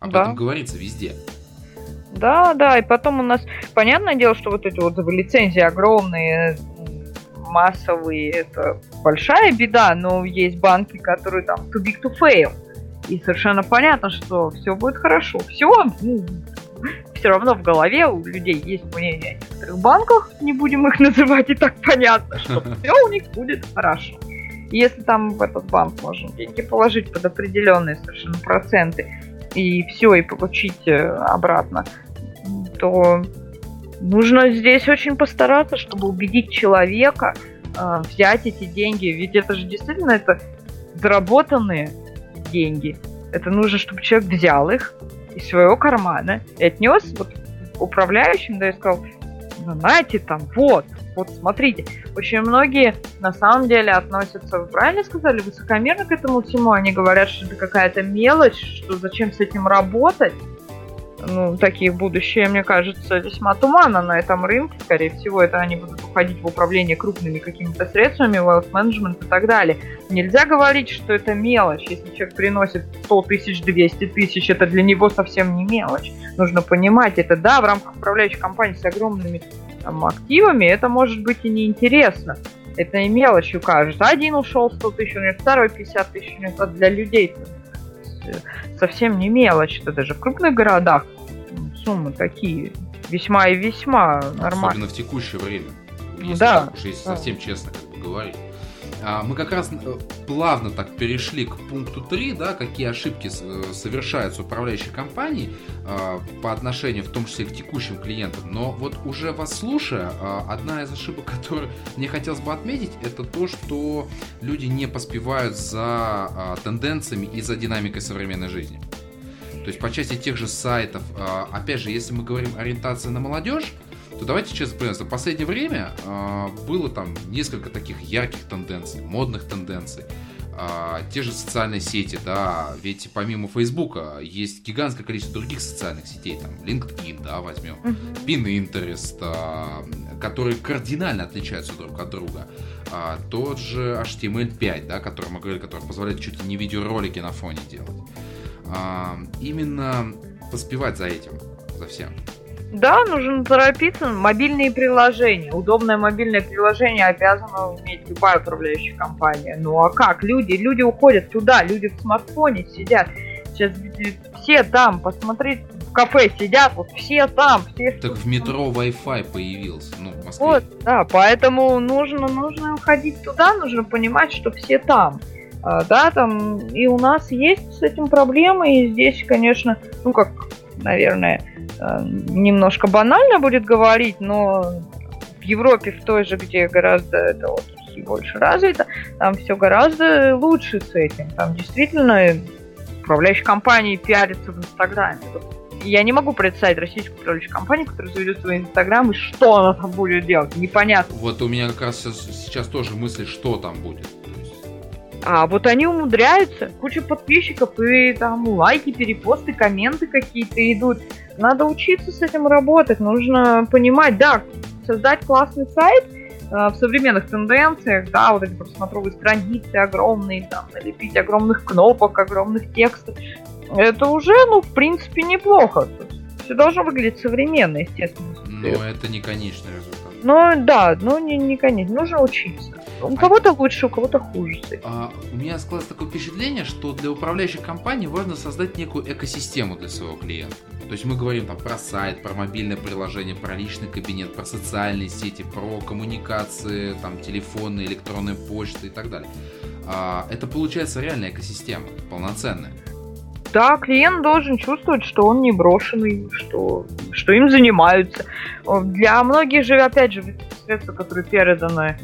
Об да. этом говорится везде. Да, да, и потом у нас, понятное дело, что вот эти вот лицензии огромные, массовые, это большая беда, но есть банки, которые там too big to fail. И совершенно понятно, что все будет хорошо. Все, ну, все равно в голове у людей есть мнение о некоторых банках, не будем их называть, и так понятно, что все у них будет хорошо. если там в этот банк можно деньги положить под определенные совершенно проценты, и все, и получить э, обратно, то нужно здесь очень постараться, чтобы убедить человека э, взять эти деньги. Ведь это же действительно это заработанные деньги. Это нужно, чтобы человек взял их из своего кармана и отнес вот управляющим, да, и сказал, ну, знаете, там, вот, вот смотрите. Очень многие на самом деле относятся, вы правильно сказали, высокомерно к этому всему. Они говорят, что это какая-то мелочь, что зачем с этим работать. Ну, такие будущее, мне кажется, весьма туманно на этом рынке. Скорее всего, это они будут уходить в управление крупными какими-то средствами, wealth management и так далее. Нельзя говорить, что это мелочь. Если человек приносит 100 тысяч, 200 тысяч, это для него совсем не мелочь. Нужно понимать, это да, в рамках управляющей компании с огромными там, активами, это может быть и неинтересно. Это и мелочью кажется. Один ушел 100 тысяч, у него второй 50 тысяч, у него для людей совсем не мелочь. Это даже в крупных городах суммы такие весьма и весьма нормальные. Особенно в текущее время. Если да. Так уж, если совсем честно как бы говорить. А, мы как раз э, плавно так перешли к пункту 3, да, какие ошибки э, совершаются управляющей компанией а, по отношению в том числе к текущим клиентам. Но вот уже вас слушая, а, одна из ошибок, которую мне хотелось бы отметить, это то, что люди не поспевают за тенденциями и за динамикой современной жизни. То есть по части тех же сайтов, опять же, если мы говорим ориентация на молодежь, то давайте честно признаемся, в последнее время э, было там несколько таких ярких тенденций, модных тенденций. Э, те же социальные сети, да, ведь помимо Фейсбука есть гигантское количество других социальных сетей, там LinkedIn, да, возьмем, Pinterest, э, которые кардинально отличаются друг от друга. А, тот же HTML5, да, который мы говорили, который позволяет чуть ли не видеоролики на фоне делать. А, именно поспевать за этим, за всем. Да, нужно торопиться. Мобильные приложения. Удобное мобильное приложение обязана иметь любая управляющая компания. Ну а как? Люди, люди уходят туда, люди в смартфоне сидят. Сейчас все там, посмотреть, в кафе сидят, вот все там, все. Так в метро Wi-Fi появился, ну, в Москве. Вот, да, поэтому нужно, нужно уходить туда, нужно понимать, что все там. А, да, там и у нас есть с этим проблемы, и здесь, конечно, ну как, наверное, Э, немножко банально будет говорить, но в Европе, в той же, где гораздо это вот больше развито, там все гораздо лучше с этим. Там действительно управляющие компании пиарятся в Инстаграме. Я не могу представить российскую управляющую компанию, которая заведет свой Инстаграм, и что она там будет делать, непонятно. Вот у меня как раз сейчас тоже мысли, что там будет. А вот они умудряются, куча подписчиков, и там лайки, перепосты, комменты какие-то идут. Надо учиться с этим работать, нужно понимать, да, создать классный сайт э, в современных тенденциях, да, вот эти просмотровые страницы огромные, там, налепить огромных кнопок, огромных текстов. Это уже, ну, в принципе, неплохо. Все должно выглядеть современно, естественно. Но это не конечный результат. Ну да, ну не, не конечно, нужно учиться. У кого-то лучше, у кого-то хуже. А, у меня складывается такое впечатление, что для управляющей компании важно создать некую экосистему для своего клиента. То есть мы говорим там про сайт, про мобильное приложение, про личный кабинет, про социальные сети, про коммуникации, там телефоны, электронная почта и так далее. А, это получается реальная экосистема, полноценная. Да, клиент должен чувствовать, что он не брошенный, что, что им занимаются. Для многих же, опять же, средства, которые переданы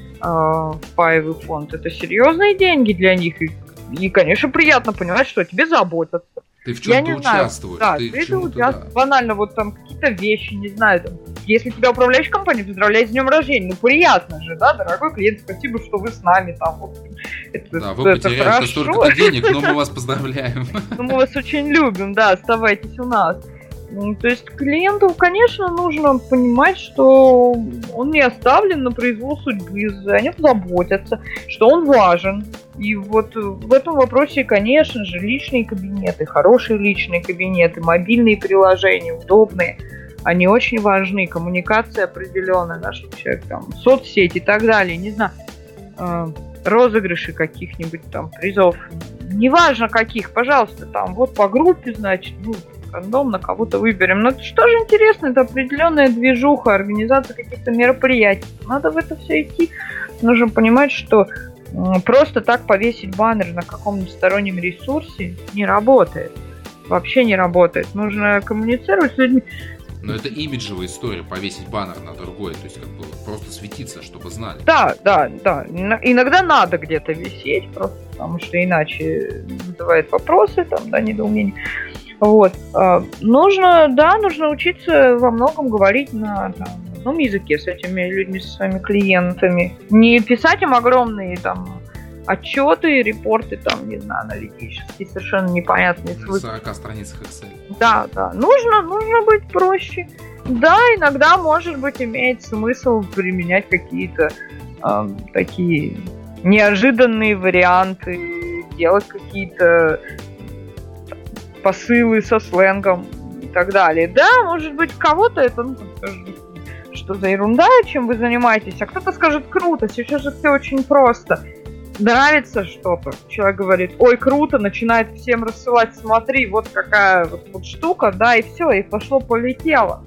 паевый фонд, это серьезные деньги для них. И, и, конечно, приятно понимать, что о тебе заботятся. Ты в чем-то участвуешь. Знаю. Да, ты, ты участвуешь. Да. Банально, вот там какие-то вещи, не знаю, там, если тебя управляешь компанией, поздравляй с днем рождения. Ну, приятно же, да, дорогой клиент, спасибо, что вы с нами там. Вот, это, да, вы это потеряли столько денег, но мы вас поздравляем. Ну, мы вас очень любим, да, оставайтесь у нас. То есть клиенту, конечно, нужно понимать, что он не оставлен на произвол судьбы, о нем заботятся, что он важен. И вот в этом вопросе, конечно же, личные кабинеты, хорошие личные кабинеты, мобильные приложения, удобные, они очень важны. Коммуникация определенная, наш человек, там, соцсети и так далее, не знаю, э, розыгрыши каких-нибудь там призов, неважно каких, пожалуйста, там, вот по группе, значит, ну, рандом на кого-то выберем. Но это что же интересно, это определенная движуха, организация каких-то мероприятий. Надо в это все идти. Нужно понимать, что просто так повесить баннер на каком-нибудь стороннем ресурсе не работает. Вообще не работает. Нужно коммуницировать с людьми. Но это имиджевая история, повесить баннер на другой, то есть как бы просто светиться, чтобы знали. Да, да, да. Иногда надо где-то висеть, просто потому что иначе вызывает вопросы, там, да, недоумение. Вот. А, нужно, да, нужно учиться во многом говорить на там, одном языке с этими людьми, со своими клиентами. Не писать им огромные там отчеты, репорты, там, не знаю, аналитические, совершенно непонятные. На 40 страницах Excel. Да, да. Нужно, нужно быть проще. Да, иногда, может быть, имеет смысл применять какие-то э, такие неожиданные варианты, делать какие-то посылы со сленгом и так далее. Да, может быть, кого-то это, ну, что за ерунда, чем вы занимаетесь, а кто-то скажет, круто, сейчас же все очень просто. Нравится что-то, человек говорит, ой, круто, начинает всем рассылать, смотри, вот какая вот, вот штука, да, и все, и пошло-полетело.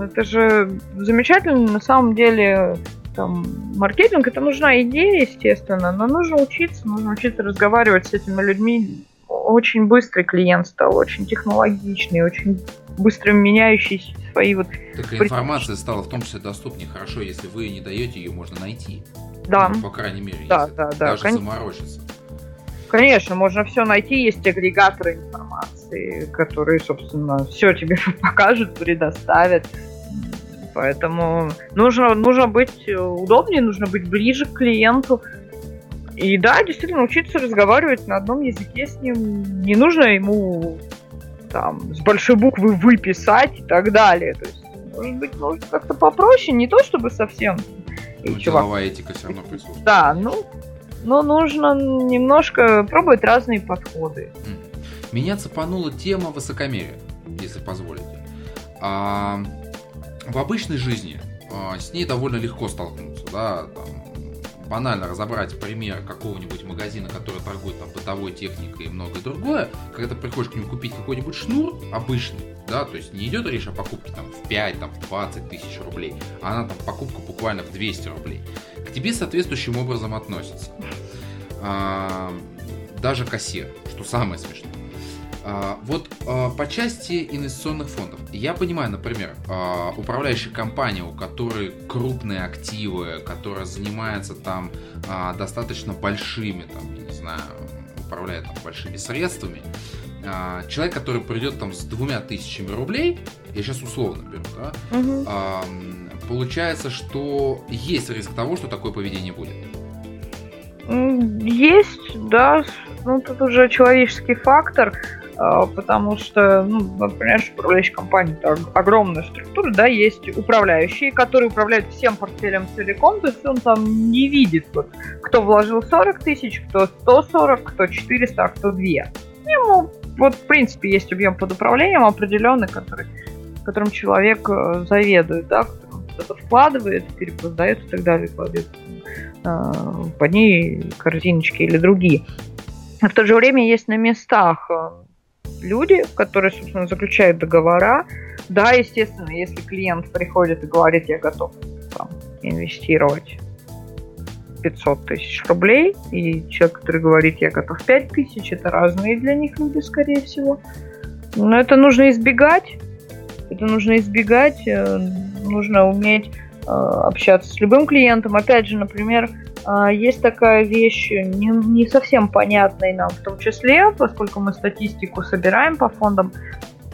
Это же замечательно, на самом деле, там, маркетинг, это нужна идея, естественно, но нужно учиться, нужно учиться разговаривать с этими людьми. Очень быстрый клиент стал, очень технологичный, очень быстро меняющийся свои вот... Так информация стала в том числе доступнее. Хорошо, если вы не даете ее, можно найти. Да. Ну, по крайней мере, да, если да, да, даже конечно. заморочиться. Конечно, можно все найти, есть агрегаторы информации, которые, собственно, все тебе покажут, предоставят. Поэтому нужно, нужно быть удобнее, нужно быть ближе к клиенту. И да, действительно, учиться разговаривать на одном языке с ним. Не нужно ему там с большой буквы выписать и так далее. То есть, может быть, нужно как-то попроще, не то чтобы совсем. Ну, «Эй, чувак, деловая этика все равно присутствует. Да, ну, но нужно немножко пробовать разные подходы. М. Меня цепанула тема высокомерия, если позволите. А, в обычной жизни а, с ней довольно легко столкнуться, да, там, банально разобрать пример какого-нибудь магазина, который торгует там бытовой техникой и многое другое, когда ты приходишь к нему купить какой-нибудь шнур обычный, да, то есть не идет речь о покупке там в 5, там, в 20 тысяч рублей, а она там покупка буквально в 200 рублей. К тебе соответствующим образом относится. А, даже кассир, что самое смешное. А, вот а, по части инвестиционных фондов. Я понимаю, например, а, управляющая компания, у которой крупные активы, которая занимается там достаточно большими, там, я не знаю, управляет там большими средствами, человек, который придет там с двумя тысячами рублей, я сейчас условно беру, да, м, получается, что есть риск того, что такое поведение будет. Есть, да, ну тут уже человеческий фактор, потому что, ну, например, управляющая компания это ог- огромная структура, да, есть управляющие, которые управляют всем портфелем целиком, то есть он там не видит, вот, кто вложил 40 тысяч, кто 140, кто 400, а кто 2. Ему, вот, в принципе, есть объем под управлением определенный, который, которым человек э, заведует, да, что-то вкладывает, перепродает и так далее, кладет э, ней корзиночки или другие. А в то же время есть на местах э, люди, которые, собственно, заключают договора. Да, естественно, если клиент приходит и говорит, я готов там, инвестировать 500 тысяч рублей, и человек, который говорит, я готов 5 тысяч, это разные для них люди, скорее всего. Но это нужно избегать. Это нужно избегать. э, Нужно уметь э, общаться с любым клиентом. Опять же, например, есть такая вещь, не, не совсем понятная нам в том числе, поскольку мы статистику собираем по фондам.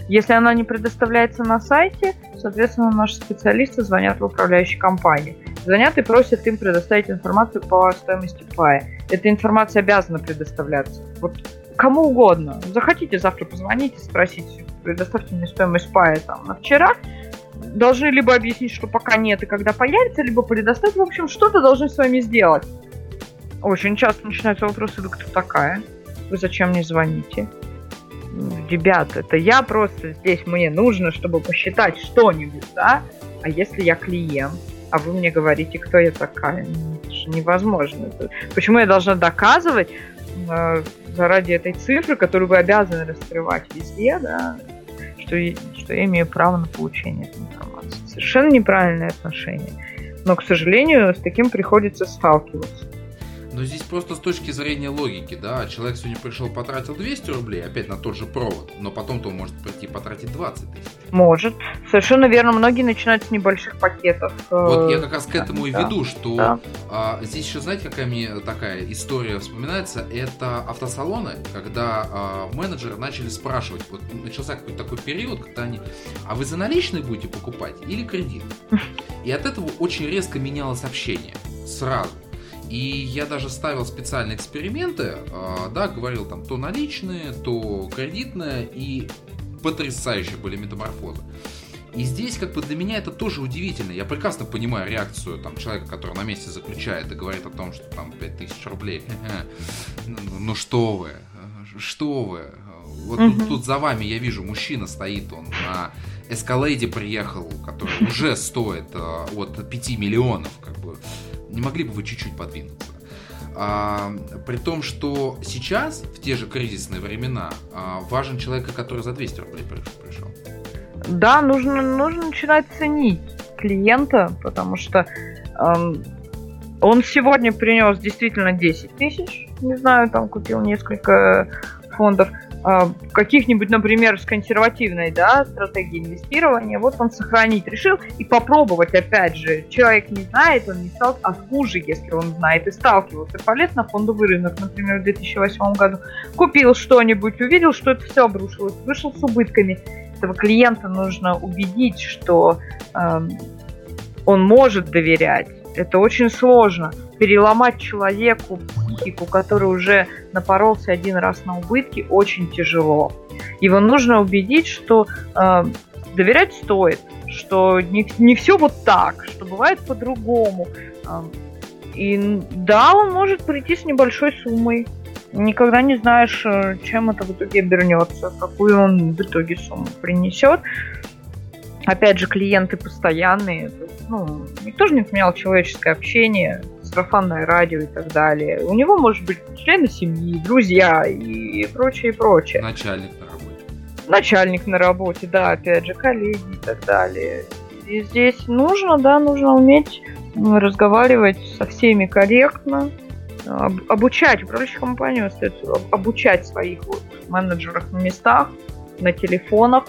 Если она не предоставляется на сайте, соответственно, наши специалисты звонят в управляющие компании. Звонят и просят им предоставить информацию по стоимости пая. Эта информация обязана предоставляться. Вот кому угодно. Захотите завтра позвонить и спросить, предоставьте мне стоимость пая там на вчера, должны либо объяснить, что пока нет и когда появится, либо предоставить, в общем, что-то должны с вами сделать. Очень часто начинаются вопросы, вы кто такая? Вы зачем мне звоните? «М, Ребята, это я просто здесь, мне нужно, чтобы посчитать что-нибудь, да? А если я клиент, а вы мне говорите, кто я такая? Это же невозможно. Почему я должна доказывать э, заради этой цифры, которую вы обязаны раскрывать везде, да, что, что я имею право на получение этой информации. Совершенно неправильное отношение. Но, к сожалению, с таким приходится сталкиваться. Но здесь просто с точки зрения логики, да, человек сегодня пришел, потратил 200 рублей, опять на тот же провод, но потом-то он может прийти и потратить 20 тысяч. Может. Совершенно верно. Многие начинают с небольших пакетов. Вот Э, я как раз к этому и да, веду, что да. а, здесь еще, знаете, какая мне такая история вспоминается? Это автосалоны, когда а, менеджеры начали спрашивать, вот начался какой-то такой период, когда они, а вы за наличные будете покупать или кредит? И от этого очень резко менялось общение сразу. И я даже ставил специальные эксперименты, а, да, говорил там то наличные, то кредитные, и потрясающие были метаморфозы. И здесь как бы для меня это тоже удивительно. Я прекрасно понимаю реакцию там, человека, который на месте заключает и говорит о том, что там 5000 рублей. Ну, что вы, что вы. Вот тут, тут за вами я вижу, мужчина стоит, он на Эскалейде приехал, который уже стоит э, от 5 миллионов. Как бы. Не могли бы вы чуть-чуть подвинуться? А, при том, что сейчас, в те же кризисные времена, а, важен человек, который за 200 рублей пришел. Да, нужно, нужно начинать ценить клиента, потому что эм, он сегодня принес действительно 10 тысяч, не знаю, там купил несколько фондов, каких-нибудь, например, с консервативной да, стратегией инвестирования, вот он сохранить решил и попробовать, опять же, человек не знает, он не стал, а хуже, если он знает и сталкивался, полез на фондовый рынок, например, в 2008 году, купил что-нибудь, увидел, что это все обрушилось, вышел с убытками. Этого клиента нужно убедить, что э, он может доверять. Это очень сложно переломать человеку психику, который уже напоролся один раз на убытки, очень тяжело. Его нужно убедить, что э, доверять стоит, что не, не все вот так, что бывает по-другому. Э, и да, он может прийти с небольшой суммой. Никогда не знаешь, э, чем это в итоге обернется, какую он в итоге сумму принесет. Опять же, клиенты постоянные. Ну, никто же не отменял человеческое общение сарафанное радио и так далее. У него может быть члены семьи, друзья и прочее, и прочее. Начальник на работе. Начальник на работе, да, опять же, коллеги и так далее. И здесь нужно, да, нужно уметь разговаривать со всеми корректно, об, обучать, управляющая компания остается обучать своих вот менеджеров на местах, на телефонах,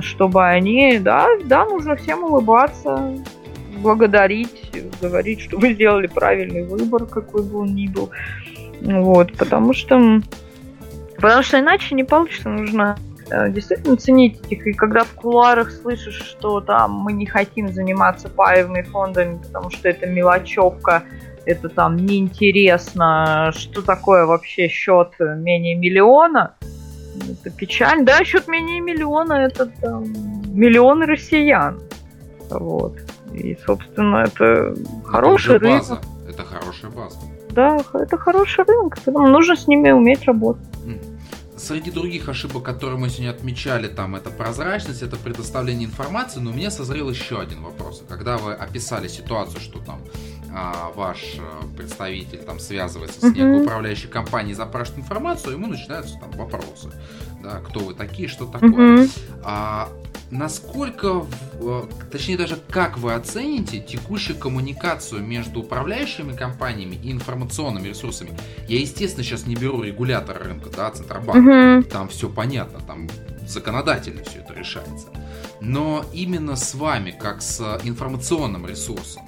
чтобы они, да, да, нужно всем улыбаться, благодарить, говорить, что вы сделали правильный выбор, какой бы он ни был. Вот, потому что, потому что иначе не получится, нужно э, действительно ценить этих. И когда в кулуарах слышишь, что там мы не хотим заниматься паевыми фондами, потому что это мелочевка, это там неинтересно, что такое вообще счет менее миллиона, это печаль. Да, счет менее миллиона, это там, миллионы россиян. Вот. И, собственно, это, хороший это рынок. Это хорошая база. Да, это хороший рынок. Нужно с ними уметь работать. Среди других ошибок, которые мы сегодня отмечали, там это прозрачность, это предоставление информации, но у меня созрел еще один вопрос. Когда вы описали ситуацию, что там а, ваш э, представитель там связывается с некой управляющей компанией, запрашивает информацию, ему начинаются там вопросы. Да, кто вы такие, что такое. А, насколько, э, точнее даже как вы оцените текущую коммуникацию между управляющими компаниями и информационными ресурсами? Я, естественно, сейчас не беру регулятор рынка, да, Центробанк. Там все понятно, там законодательно все это решается. Но именно с вами, как с информационным ресурсом,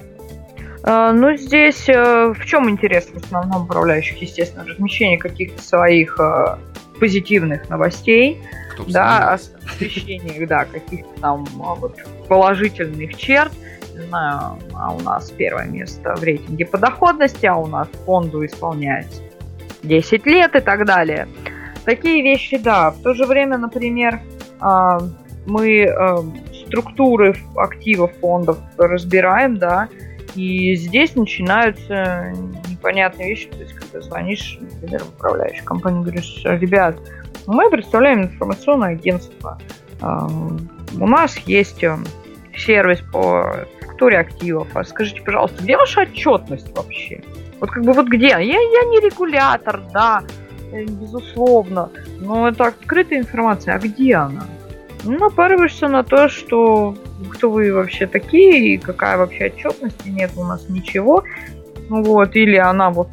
ну, здесь э, в чем интерес в основном управляющих, естественно, размещение каких-то своих э, позитивных новостей, Кто да, освещение, да, каких-то там а, вот, положительных черт. Не знаю, а у нас первое место в рейтинге по доходности, а у нас фонду исполняется 10 лет и так далее. Такие вещи, да. В то же время, например, а, мы э, структуры активов фондов разбираем, да, и здесь начинаются непонятные вещи. То есть, когда звонишь, например, в управляющую компанию, говоришь, ребят, мы представляем информационное агентство. У нас есть э, сервис по структуре активов. А скажите, пожалуйста, где ваша отчетность вообще? Вот как бы вот где? Я, я не регулятор, да, э, безусловно, но это открытая информация. А где она? Ну, напарываешься на то, что кто вы вообще такие, и какая вообще отчетность, и нет у нас ничего. Вот, или она вот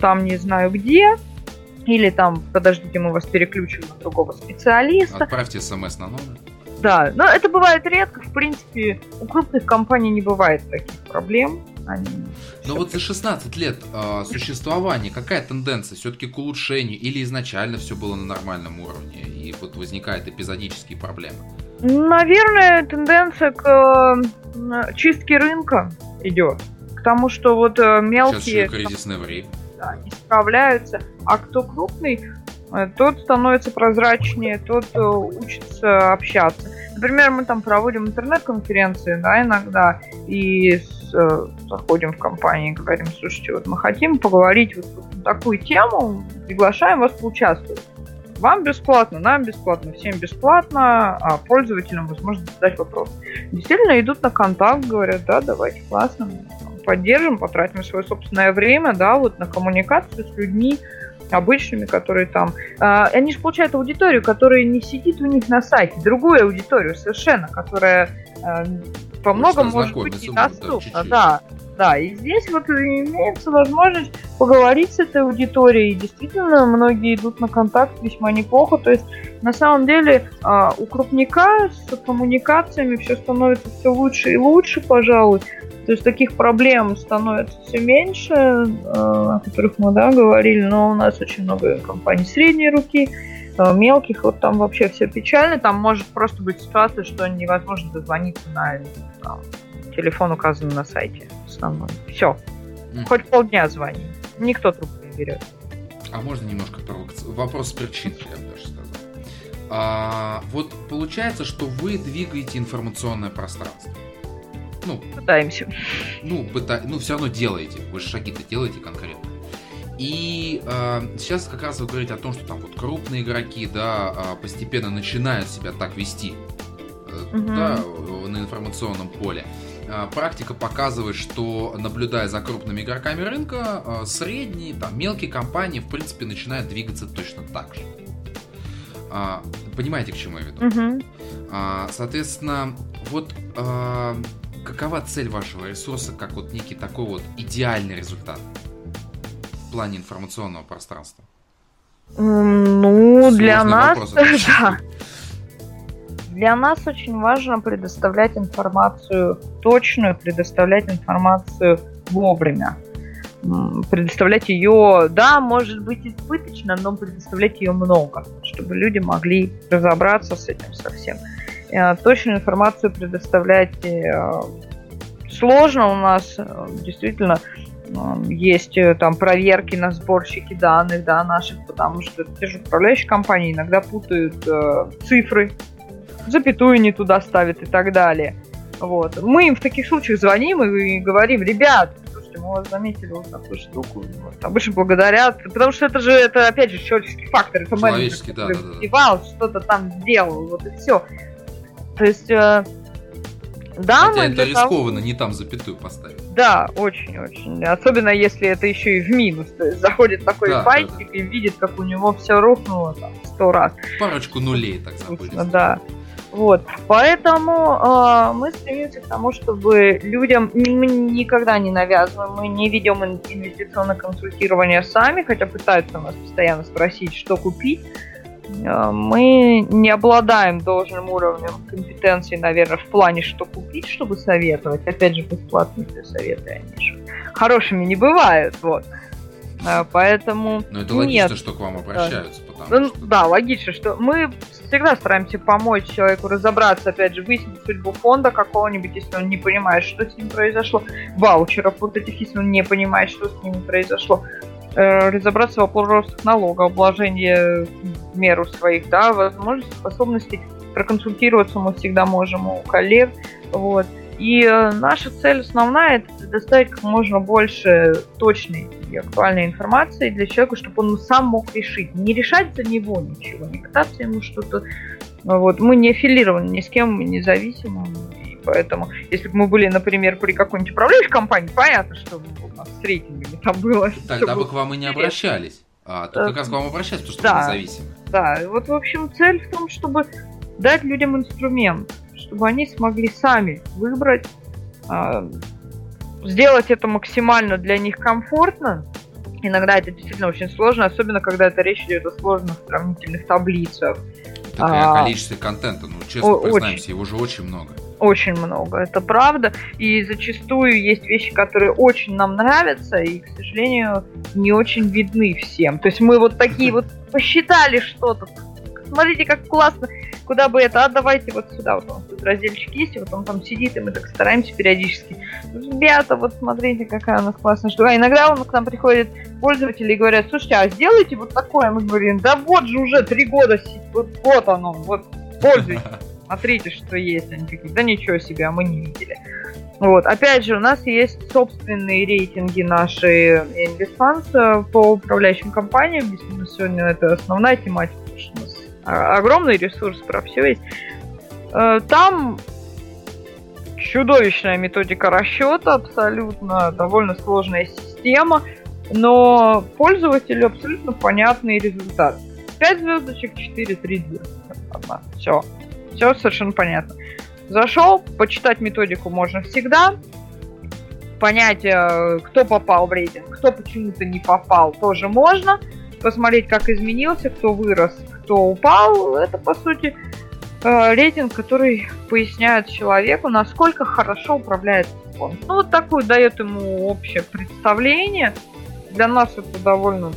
там не знаю где, или там, подождите, мы вас переключим на другого специалиста. Отправьте смс на номер. Да, но это бывает редко. В принципе, у крупных компаний не бывает таких проблем. Они но вот за 16 лет э, существования какая тенденция все-таки к улучшению или изначально все было на нормальном уровне и вот возникают эпизодические проблемы? Наверное, тенденция к э, чистке рынка идет. тому, что вот э, мелкие... Сейчас кризисное время. Да, не справляются, а кто крупный, э, тот становится прозрачнее, тот э, учится общаться. Например, мы там проводим интернет-конференции, да, иногда, и с, э, заходим в компанию и говорим, слушайте, вот мы хотим поговорить вот, на такую тему, приглашаем вас поучаствовать. Вам бесплатно, нам бесплатно, всем бесплатно, а пользователям возможно задать вопрос. Действительно идут на контакт, говорят, да, давайте, классно, поддержим, потратим свое собственное время, да, вот на коммуникацию с людьми, обычными, которые там... Э, они же получают аудиторию, которая не сидит у них на сайте, другую аудиторию совершенно, которая э, по многому может быть недоступна. Да, да, и здесь вот имеется возможность поговорить с этой аудиторией. Действительно, многие идут на контакт весьма неплохо. То есть, на самом деле, э, у крупника с коммуникациями все становится все лучше и лучше, пожалуй. То есть таких проблем становится все меньше, э, о которых мы да, говорили, но у нас очень много компаний средней руки, мелких, вот там вообще все печально, там может просто быть ситуация, что невозможно дозвониться на там, телефон, указанный на сайте основной. Все. Mm. Хоть полдня звони. Никто трубку не берет. А можно немножко провокацию? Вопрос причин, я бы даже сказал. А, вот получается, что вы двигаете информационное пространство. Ну, пытаемся. Ну, пыта... ну, все равно делаете. Вы же шаги-то делаете конкретно. И э, сейчас как раз вы говорите о том, что там вот крупные игроки, да, э, постепенно начинают себя так вести, угу. да, на информационном поле. Э, практика показывает, что наблюдая за крупными игроками рынка, э, средние, там, мелкие компании, в принципе, начинают двигаться точно так же. Э, понимаете, к чему я веду? Угу. Соответственно, вот какова цель вашего ресурса, как вот некий такой вот идеальный результат плане информационного пространства? Ну, Сложный для нас, да. Для нас очень важно предоставлять информацию точную, предоставлять информацию вовремя. Предоставлять ее, да, может быть избыточно, но предоставлять ее много, чтобы люди могли разобраться с этим совсем. Э, точную информацию предоставлять э, сложно у нас, э, действительно, есть там проверки на сборщики данных, да, наших, потому что те же управляющие компании иногда путают э, цифры, запятую не туда ставят и так далее. Вот. Мы им в таких случаях звоним и говорим, ребят, слушайте, мы вас заметили вот такую штуку. Вот. Обычно благодарят, потому что это же, это опять же человеческий фактор, это менеджер, который да, да, да. что-то там сделал, вот и все. То есть, э, да, Хотя это рискованно, того... не там запятую поставить. Да, очень-очень. Особенно если это еще и в минус. То есть заходит такой да, файтик да, да. и видит, как у него все рухнуло там сто раз. Парочку нулей так заходит. Да. Вот. Поэтому э, мы стремимся к тому, чтобы людям мы никогда не навязываем, мы не ведем инвестиционное консультирование сами, хотя пытаются нас постоянно спросить, что купить. Э, мы не обладаем должным уровнем компетенции, наверное, в плане, что купить, чтобы советовать. Опять же, бесплатные советы, они же хорошими не бывают, вот. Э, поэтому Но это логично, нет. что к вам обращаются, потому ну, что... Да, логично, что мы всегда стараемся помочь человеку разобраться, опять же, выяснить судьбу фонда какого-нибудь, если он не понимает, что с ним произошло, ваучеров вот этих, если он не понимает, что с ними произошло. Э, разобраться в вопросах налогообложения в меру своих, да, возможностей, способностей проконсультироваться мы всегда можем у коллег, вот. И э, наша цель основная это предоставить как можно больше точной и актуальной информации для человека, чтобы он сам мог решить. Не решать за него ничего, не пытаться ему что-то. Вот. Мы не аффилированы ни с кем, мы независимы. Поэтому, если бы мы были, например, при какой-нибудь управляющей компании, понятно, что у нас с рейтингами там было. Тогда бы к вам и не обращались. А, то как раз к вам обращались, потому что да, вы независимы. Да, вот, в общем, цель в том, чтобы дать людям инструмент, чтобы они смогли сами выбрать, а, сделать это максимально для них комфортно. Иногда это действительно очень сложно, особенно когда это речь идет о сложных сравнительных таблицах. Такое а, количество контента, ну честно о, признаемся, очень. его же очень много очень много, это правда. И зачастую есть вещи, которые очень нам нравятся, и, к сожалению, не очень видны всем. То есть мы вот такие вот посчитали что-то. Смотрите, как классно. куда бы это, а давайте вот сюда, вот он тут разделчик есть, вот он там сидит, и мы так стараемся периодически. Ребята, вот смотрите, какая у нас классная штука. А иногда он к нам приходит пользователи и говорят, слушайте, а сделайте вот такое. Мы говорим, да вот же уже три года, вот, вот оно, вот пользуйтесь. Смотрите, что есть. Они такие, да ничего себе, а мы не видели. Вот. Опять же, у нас есть собственные рейтинги наши Инвестфанс по управляющим компаниям. Действительно, сегодня это основная тематика, потому что у нас огромный ресурс, про все есть. Э, там чудовищная методика расчета, абсолютно довольно сложная система, но пользователю абсолютно понятный результат. 5 звездочек, 4, 3 звездочек. Все. Все совершенно понятно. Зашел, почитать методику можно всегда. Понять, э, кто попал в рейтинг, кто почему-то не попал, тоже можно. Посмотреть, как изменился, кто вырос, кто упал. Это, по сути, э, рейтинг, который поясняет человеку, насколько хорошо управляет фонд. Ну, вот такое дает ему общее представление. Для нас это довольно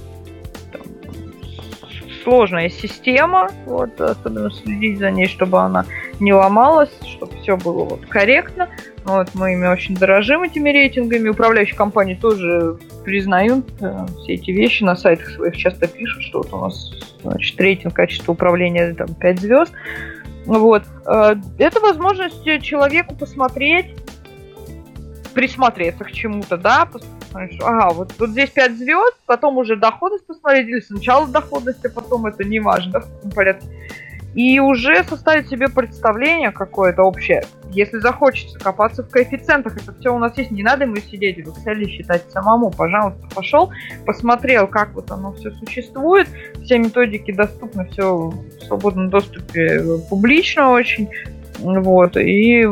сложная система, вот, особенно следить за ней, чтобы она не ломалась, чтобы все было вот корректно. Вот, мы ими очень дорожим, этими рейтингами. Управляющие компании тоже признают э, все эти вещи, на сайтах своих часто пишут, что вот у нас значит, рейтинг качества управления там 5 звезд. Вот. Э, это возможность человеку посмотреть, присмотреться к чему-то, да, ага, вот, вот здесь 5 звезд, потом уже доходность посмотреть, или сначала доходность, а потом это не важно, в порядке. И уже составить себе представление какое-то общее. Если захочется копаться в коэффициентах, это все у нас есть, не надо ему сидеть в Excel считать самому. Пожалуйста, пошел, посмотрел, как вот оно все существует. Все методики доступны, все в свободном доступе, публично очень. Вот, и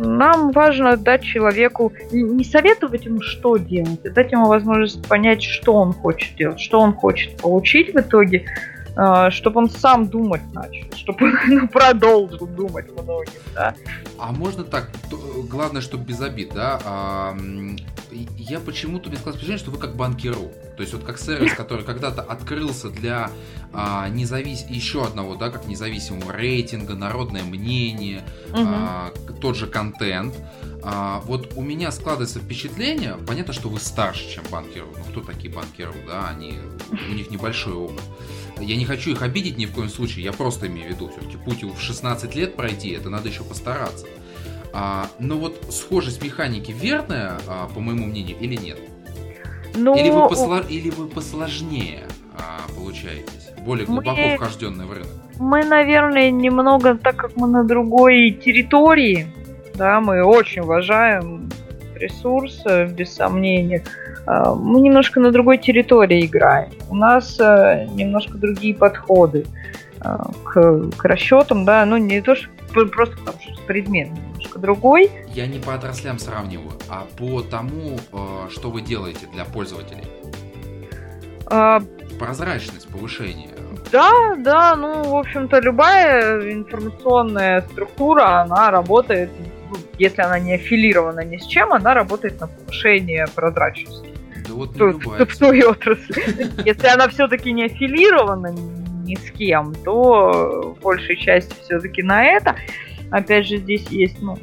нам важно дать человеку, не советовать ему, что делать, а дать ему возможность понять, что он хочет делать, что он хочет получить в итоге, чтобы он сам думать начал, чтобы он ну, продолжил думать многим, да. А можно так, главное, чтобы без обид, да, а, я почему-то мне складывается впечатление, что вы как банкиру, то есть вот как сервис, который когда-то открылся для а, независ... еще одного, да, как независимого рейтинга, народное мнение, угу. а, тот же контент, а, вот у меня складывается впечатление, понятно, что вы старше, чем банкиру, ну кто такие банкиру, да, они, у них небольшой опыт, я не хочу их обидеть ни в коем случае, я просто имею в виду, все-таки путь в 16 лет пройти, это надо еще постараться. А, но вот схожесть механики верная, а, по моему мнению, или нет? Ну... Или, вы посло... или вы посложнее а, получаетесь, более глубоко мы... вхожденный в рынок? Мы, наверное, немного, так как мы на другой территории, да, мы очень уважаем ресурс, без сомнения. А, мы немножко на другой территории играем. У нас а, немножко другие подходы а, к, к расчетам, да, ну не то, что просто потому что предмет немножко другой. Я не по отраслям сравниваю, а по тому, что вы делаете для пользователей. А... Прозрачность, повышение. Да, да, ну, в общем-то, любая информационная структура, она работает, ну, если она не аффилирована ни с чем, она работает на повышение прозрачности да вот не в, в той отрасли. Если она все-таки не аффилирована ни с кем, то большая часть все-таки на это. Опять же, здесь есть, ну,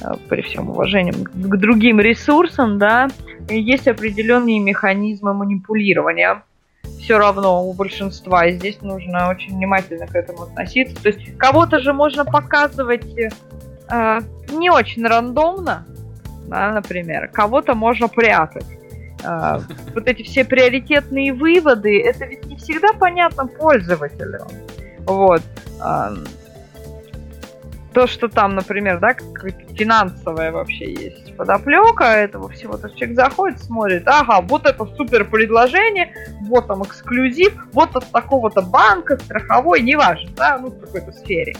э, при всем уважении к другим ресурсам, да, есть определенные механизмы манипулирования. Все равно у большинства, и здесь нужно очень внимательно к этому относиться. То есть кого-то же можно показывать э, не очень рандомно, да, например, кого-то можно прятать. А, вот эти все приоритетные выводы, это ведь не всегда понятно пользователю. Вот. А, то, что там, например, да, финансовая вообще есть подоплека этого всего, то человек заходит, смотрит, ага, вот это супер предложение, вот там эксклюзив, вот от такого-то банка, страховой, неважно, да, ну, в какой-то сфере.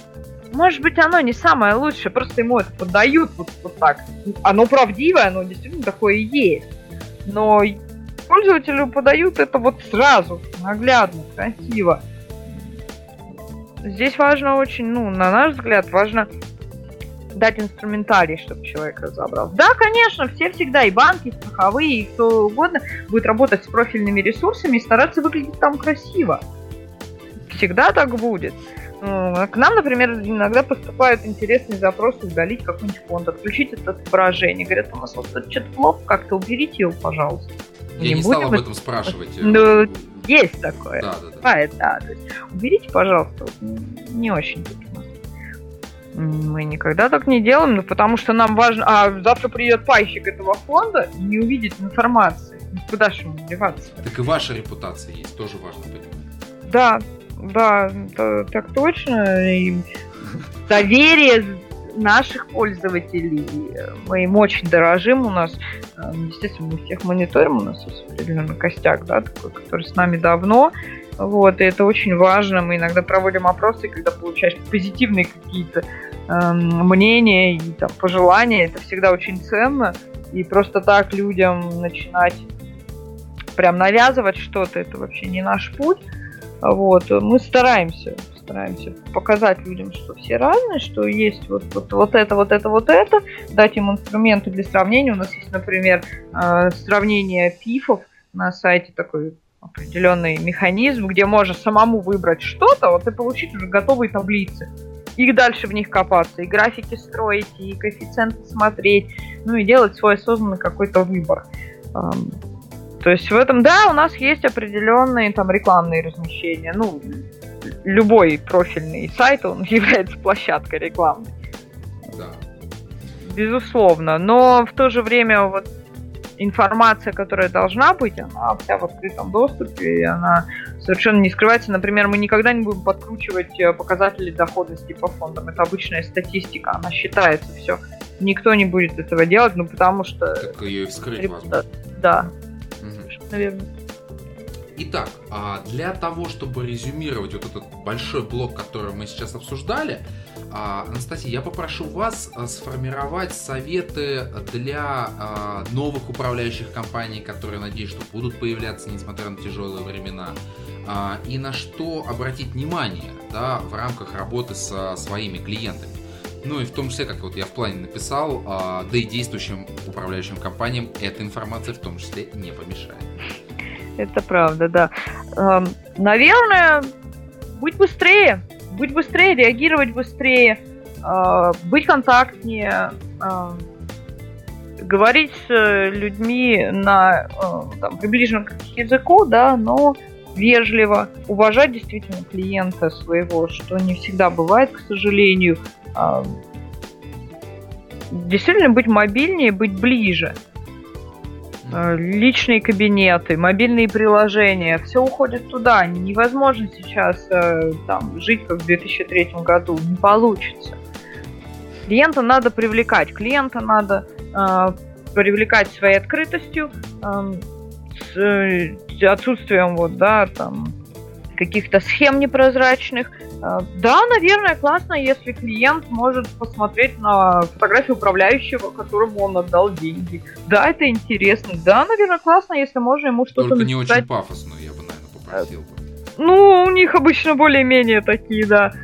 Может быть, оно не самое лучшее, просто ему это подают вот, вот так. Оно правдивое, оно действительно такое и есть но пользователю подают это вот сразу, наглядно, красиво. Здесь важно очень, ну, на наш взгляд, важно дать инструментарий, чтобы человек разобрался. Да, конечно, все всегда, и банки, и страховые, и кто угодно, будет работать с профильными ресурсами и стараться выглядеть там красиво. Всегда так будет. Ну, к нам, например, иногда поступают интересные запросы удалить какой-нибудь фонд, отключить это отображение. Говорят, у нас вот что-то плохо, как-то уберите его, пожалуйста. Я не, не стал об этом спрашивать. Ну, есть такое. Да, да, да. Бывает, да. То есть, уберите, пожалуйста. Не очень тут мы никогда так не делаем, ну потому что нам важно... А завтра придет пайщик этого фонда и не увидит информации. Куда же ему деваться? Так и ваша репутация есть, тоже важно понимать. Да, да, это, так точно. И доверие наших пользователей. Мы им очень дорожим. У нас, э, естественно, мы всех мониторим. У нас есть определенный костяк, да, такой, который с нами давно. Вот, и это очень важно. Мы иногда проводим опросы, когда получаешь позитивные какие-то э, мнения и там, пожелания. Это всегда очень ценно. И просто так людям начинать прям навязывать что-то, это вообще не наш путь. Вот, мы стараемся, стараемся показать людям, что все разные, что есть вот, вот, вот это, вот это, вот это, дать им инструменты для сравнения. У нас есть, например, э, сравнение пифов на сайте такой определенный механизм, где можно самому выбрать что-то, вот и получить уже готовые таблицы. И дальше в них копаться, и графики строить, и коэффициенты смотреть, ну и делать свой осознанный какой-то выбор. То есть в этом, да, у нас есть определенные там рекламные размещения. Ну, любой профильный сайт, он является площадкой рекламной. Да. Безусловно. Но в то же время вот информация, которая должна быть, она вся в открытом доступе, и она совершенно не скрывается. Например, мы никогда не будем подкручивать э, показатели доходности по фондам. Это обычная статистика, она считается все. Никто не будет этого делать, ну потому что... Так ее и вскрыть возможно. Да. Наверное. Итак, а для того, чтобы резюмировать вот этот большой блок, который мы сейчас обсуждали, а, Анастасия, я попрошу вас а, сформировать советы для новых управляющих компаний, которые, надеюсь, что будут появляться, несмотря на тяжелые времена, и на что обратить внимание да, в рамках работы со своими клиентами. Ну и в том числе, как вот я в плане написал, да и действующим управляющим компаниям эта информация в том числе не помешает. Это правда, да. Наверное, будь быстрее быть быстрее, реагировать быстрее, э, быть контактнее, э, говорить с людьми на э, там, приближенном к языку, да, но вежливо, уважать действительно клиента своего, что не всегда бывает, к сожалению. Действительно быть мобильнее, быть ближе. Э, личные кабинеты, мобильные приложения, все уходит туда. Невозможно сейчас э, там, жить как в 2003 году, не получится. Клиента надо привлекать, клиента надо э, привлекать своей открытостью, э, с э, отсутствием вот, да, там, каких-то схем непрозрачных. Э, да, наверное, классно, если клиент может посмотреть на фотографию управляющего, которому он отдал деньги. Да, это интересно. Да, наверное, классно, если можно ему что-то Только не очень пафосно, я бы, наверное, попросил бы. Ну, у них обычно более-менее такие, да.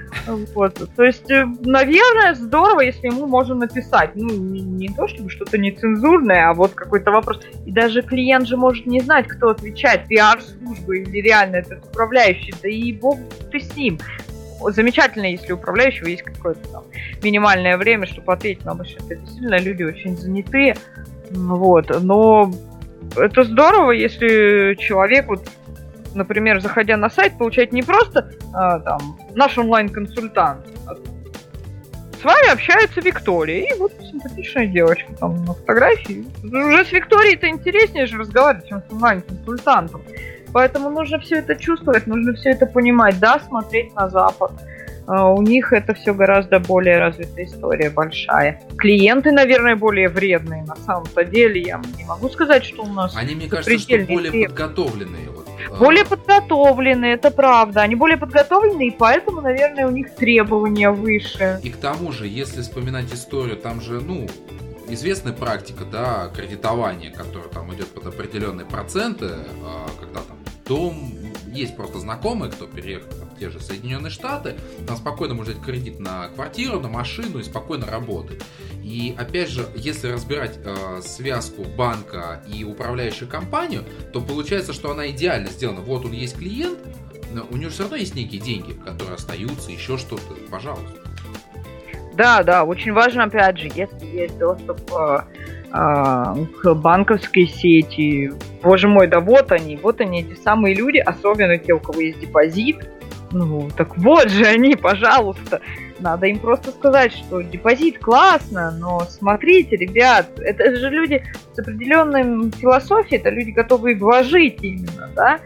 Вот. То есть, э, наверное, здорово, если ему можно написать. Ну, не, не то чтобы что-то нецензурное, а вот какой-то вопрос. И даже клиент же может не знать, кто отвечает, пиар-служба или реально этот управляющий. Да и бог ты с ним. Замечательно, если у управляющего есть какое-то там минимальное время, чтобы ответить, но обычно это действительно люди очень занятые. Вот. Но это здорово, если человек вот например, заходя на сайт, получать не просто а, там наш онлайн-консультант, а с вами общается Виктория. И вот симпатичная девочка там на фотографии. Уже с Викторией это интереснее же разговаривать, чем с онлайн-консультантом. Поэтому нужно все это чувствовать, нужно все это понимать. Да, смотреть на Запад. Uh, у них это все гораздо более развитая история, большая. Клиенты, наверное, более вредные на самом-то деле. Я не могу сказать, что у нас... Они, мне кажется, что более треб... подготовленные. Вот более подготовлены, это правда. Они более подготовлены, и поэтому, наверное, у них требования выше. И к тому же, если вспоминать историю, там же, ну, известная практика, да, кредитования, которая там идет под определенные проценты, а, когда там дом, есть просто знакомые, кто переехал в те же Соединенные Штаты, там спокойно может взять кредит на квартиру, на машину и спокойно работать. И опять же, если разбирать э, связку банка и управляющую компанию, то получается, что она идеально сделана. Вот он есть клиент, но у нее все равно есть некие деньги, которые остаются, еще что-то, пожалуйста. Да, да, очень важно, опять же, если есть доступ э, к банковской сети. Боже мой, да вот они, вот они, эти самые люди, особенно те, у кого есть депозит. Ну, так вот же они, пожалуйста. Надо им просто сказать, что депозит классно, но смотрите, ребят, это же люди с определенной философией, это люди, готовые вложить именно, да?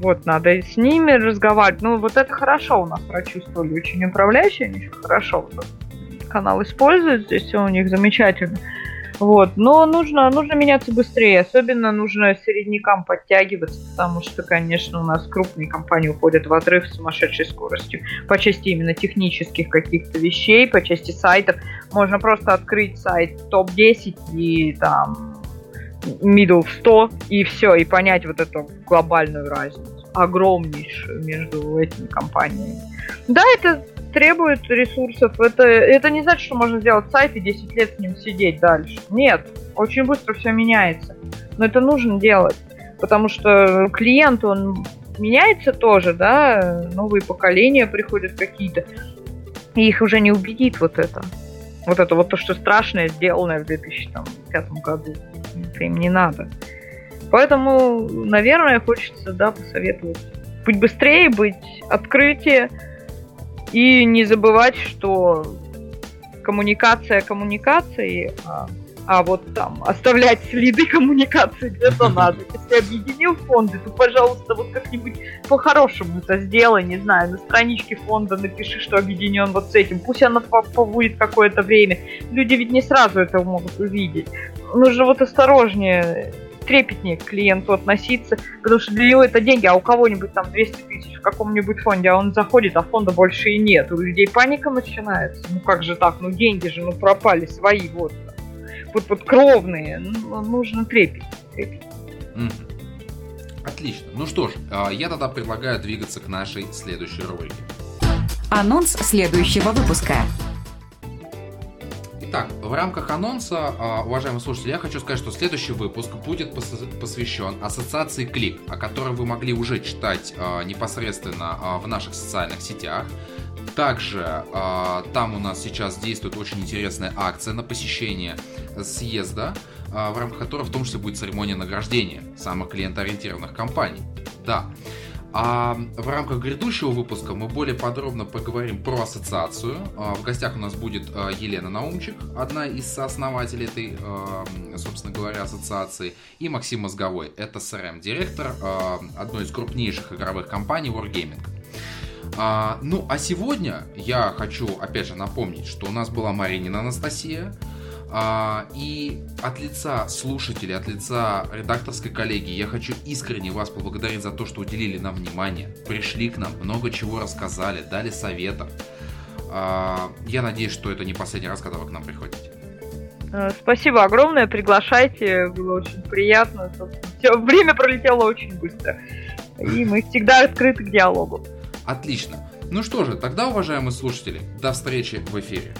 Вот, надо с ними разговаривать. Ну, вот это хорошо у нас прочувствовали очень управляющие, они хорошо канал используют, здесь все у них замечательно. Вот. Но нужно, нужно меняться быстрее. Особенно нужно середнякам подтягиваться, потому что, конечно, у нас крупные компании уходят в отрыв с сумасшедшей скоростью. По части именно технических каких-то вещей, по части сайтов. Можно просто открыть сайт топ-10 и там middle в 100 и все, и понять вот эту глобальную разницу огромнейшую между этими компаниями. Да, это требует ресурсов. Это, это не значит, что можно сделать сайт и 10 лет с ним сидеть дальше. Нет, очень быстро все меняется. Но это нужно делать, потому что клиент, он меняется тоже, да, новые поколения приходят какие-то, и их уже не убедит вот это. Вот это вот то, что страшное, сделанное в 2005 году. Им не надо. Поэтому, наверное, хочется, да, посоветовать быть быстрее, быть открытие, и не забывать, что коммуникация коммуникацией, а, а вот там оставлять следы коммуникации где-то надо. Если объединил фонды, то, пожалуйста, вот как-нибудь по-хорошему это сделай, не знаю, на страничке фонда напиши, что объединен вот с этим. Пусть она побудет какое-то время. Люди ведь не сразу это могут увидеть. Нужно вот осторожнее трепетнее к клиенту относиться, потому что для него это деньги, а у кого-нибудь там 200 тысяч в каком-нибудь фонде, а он заходит, а фонда больше и нет. У людей паника начинается. Ну как же так? Ну деньги же, ну пропали свои, вот. Вот, вот кровные. Ну, нужно трепеть. трепеть. Отлично. Ну что ж, а, я тогда предлагаю двигаться к нашей следующей рубрике. Анонс следующего выпуска. Итак, в рамках анонса, а, уважаемые слушатели, я хочу сказать, что следующий выпуск будет посвящен ассоциации Клик, о которой вы могли уже читать а, непосредственно а, в наших социальных сетях. Также там у нас сейчас действует очень интересная акция на посещение съезда, в рамках которой в том числе будет церемония награждения самых клиентоориентированных компаний. Да. А в рамках грядущего выпуска мы более подробно поговорим про ассоциацию. А, в гостях у нас будет а, Елена Наумчик, одна из сооснователей этой, а, собственно говоря, ассоциации, и Максим Мозговой, это CRM-директор одной из крупнейших игровых компаний Wargaming. Ну, а сегодня я хочу, опять же, напомнить, что у нас была Маринина Анастасия, а, и от лица слушателей, от лица редакторской коллегии я хочу искренне вас поблагодарить за то, что уделили нам внимание, пришли к нам, много чего рассказали, дали советов. А, я надеюсь, что это не последний раз, когда вы к нам приходите. Э, спасибо огромное, приглашайте, было очень приятно. Все, время пролетело очень быстро. И мы всегда открыты к диалогу. Отлично. Ну что же, тогда, уважаемые слушатели, до встречи в эфире.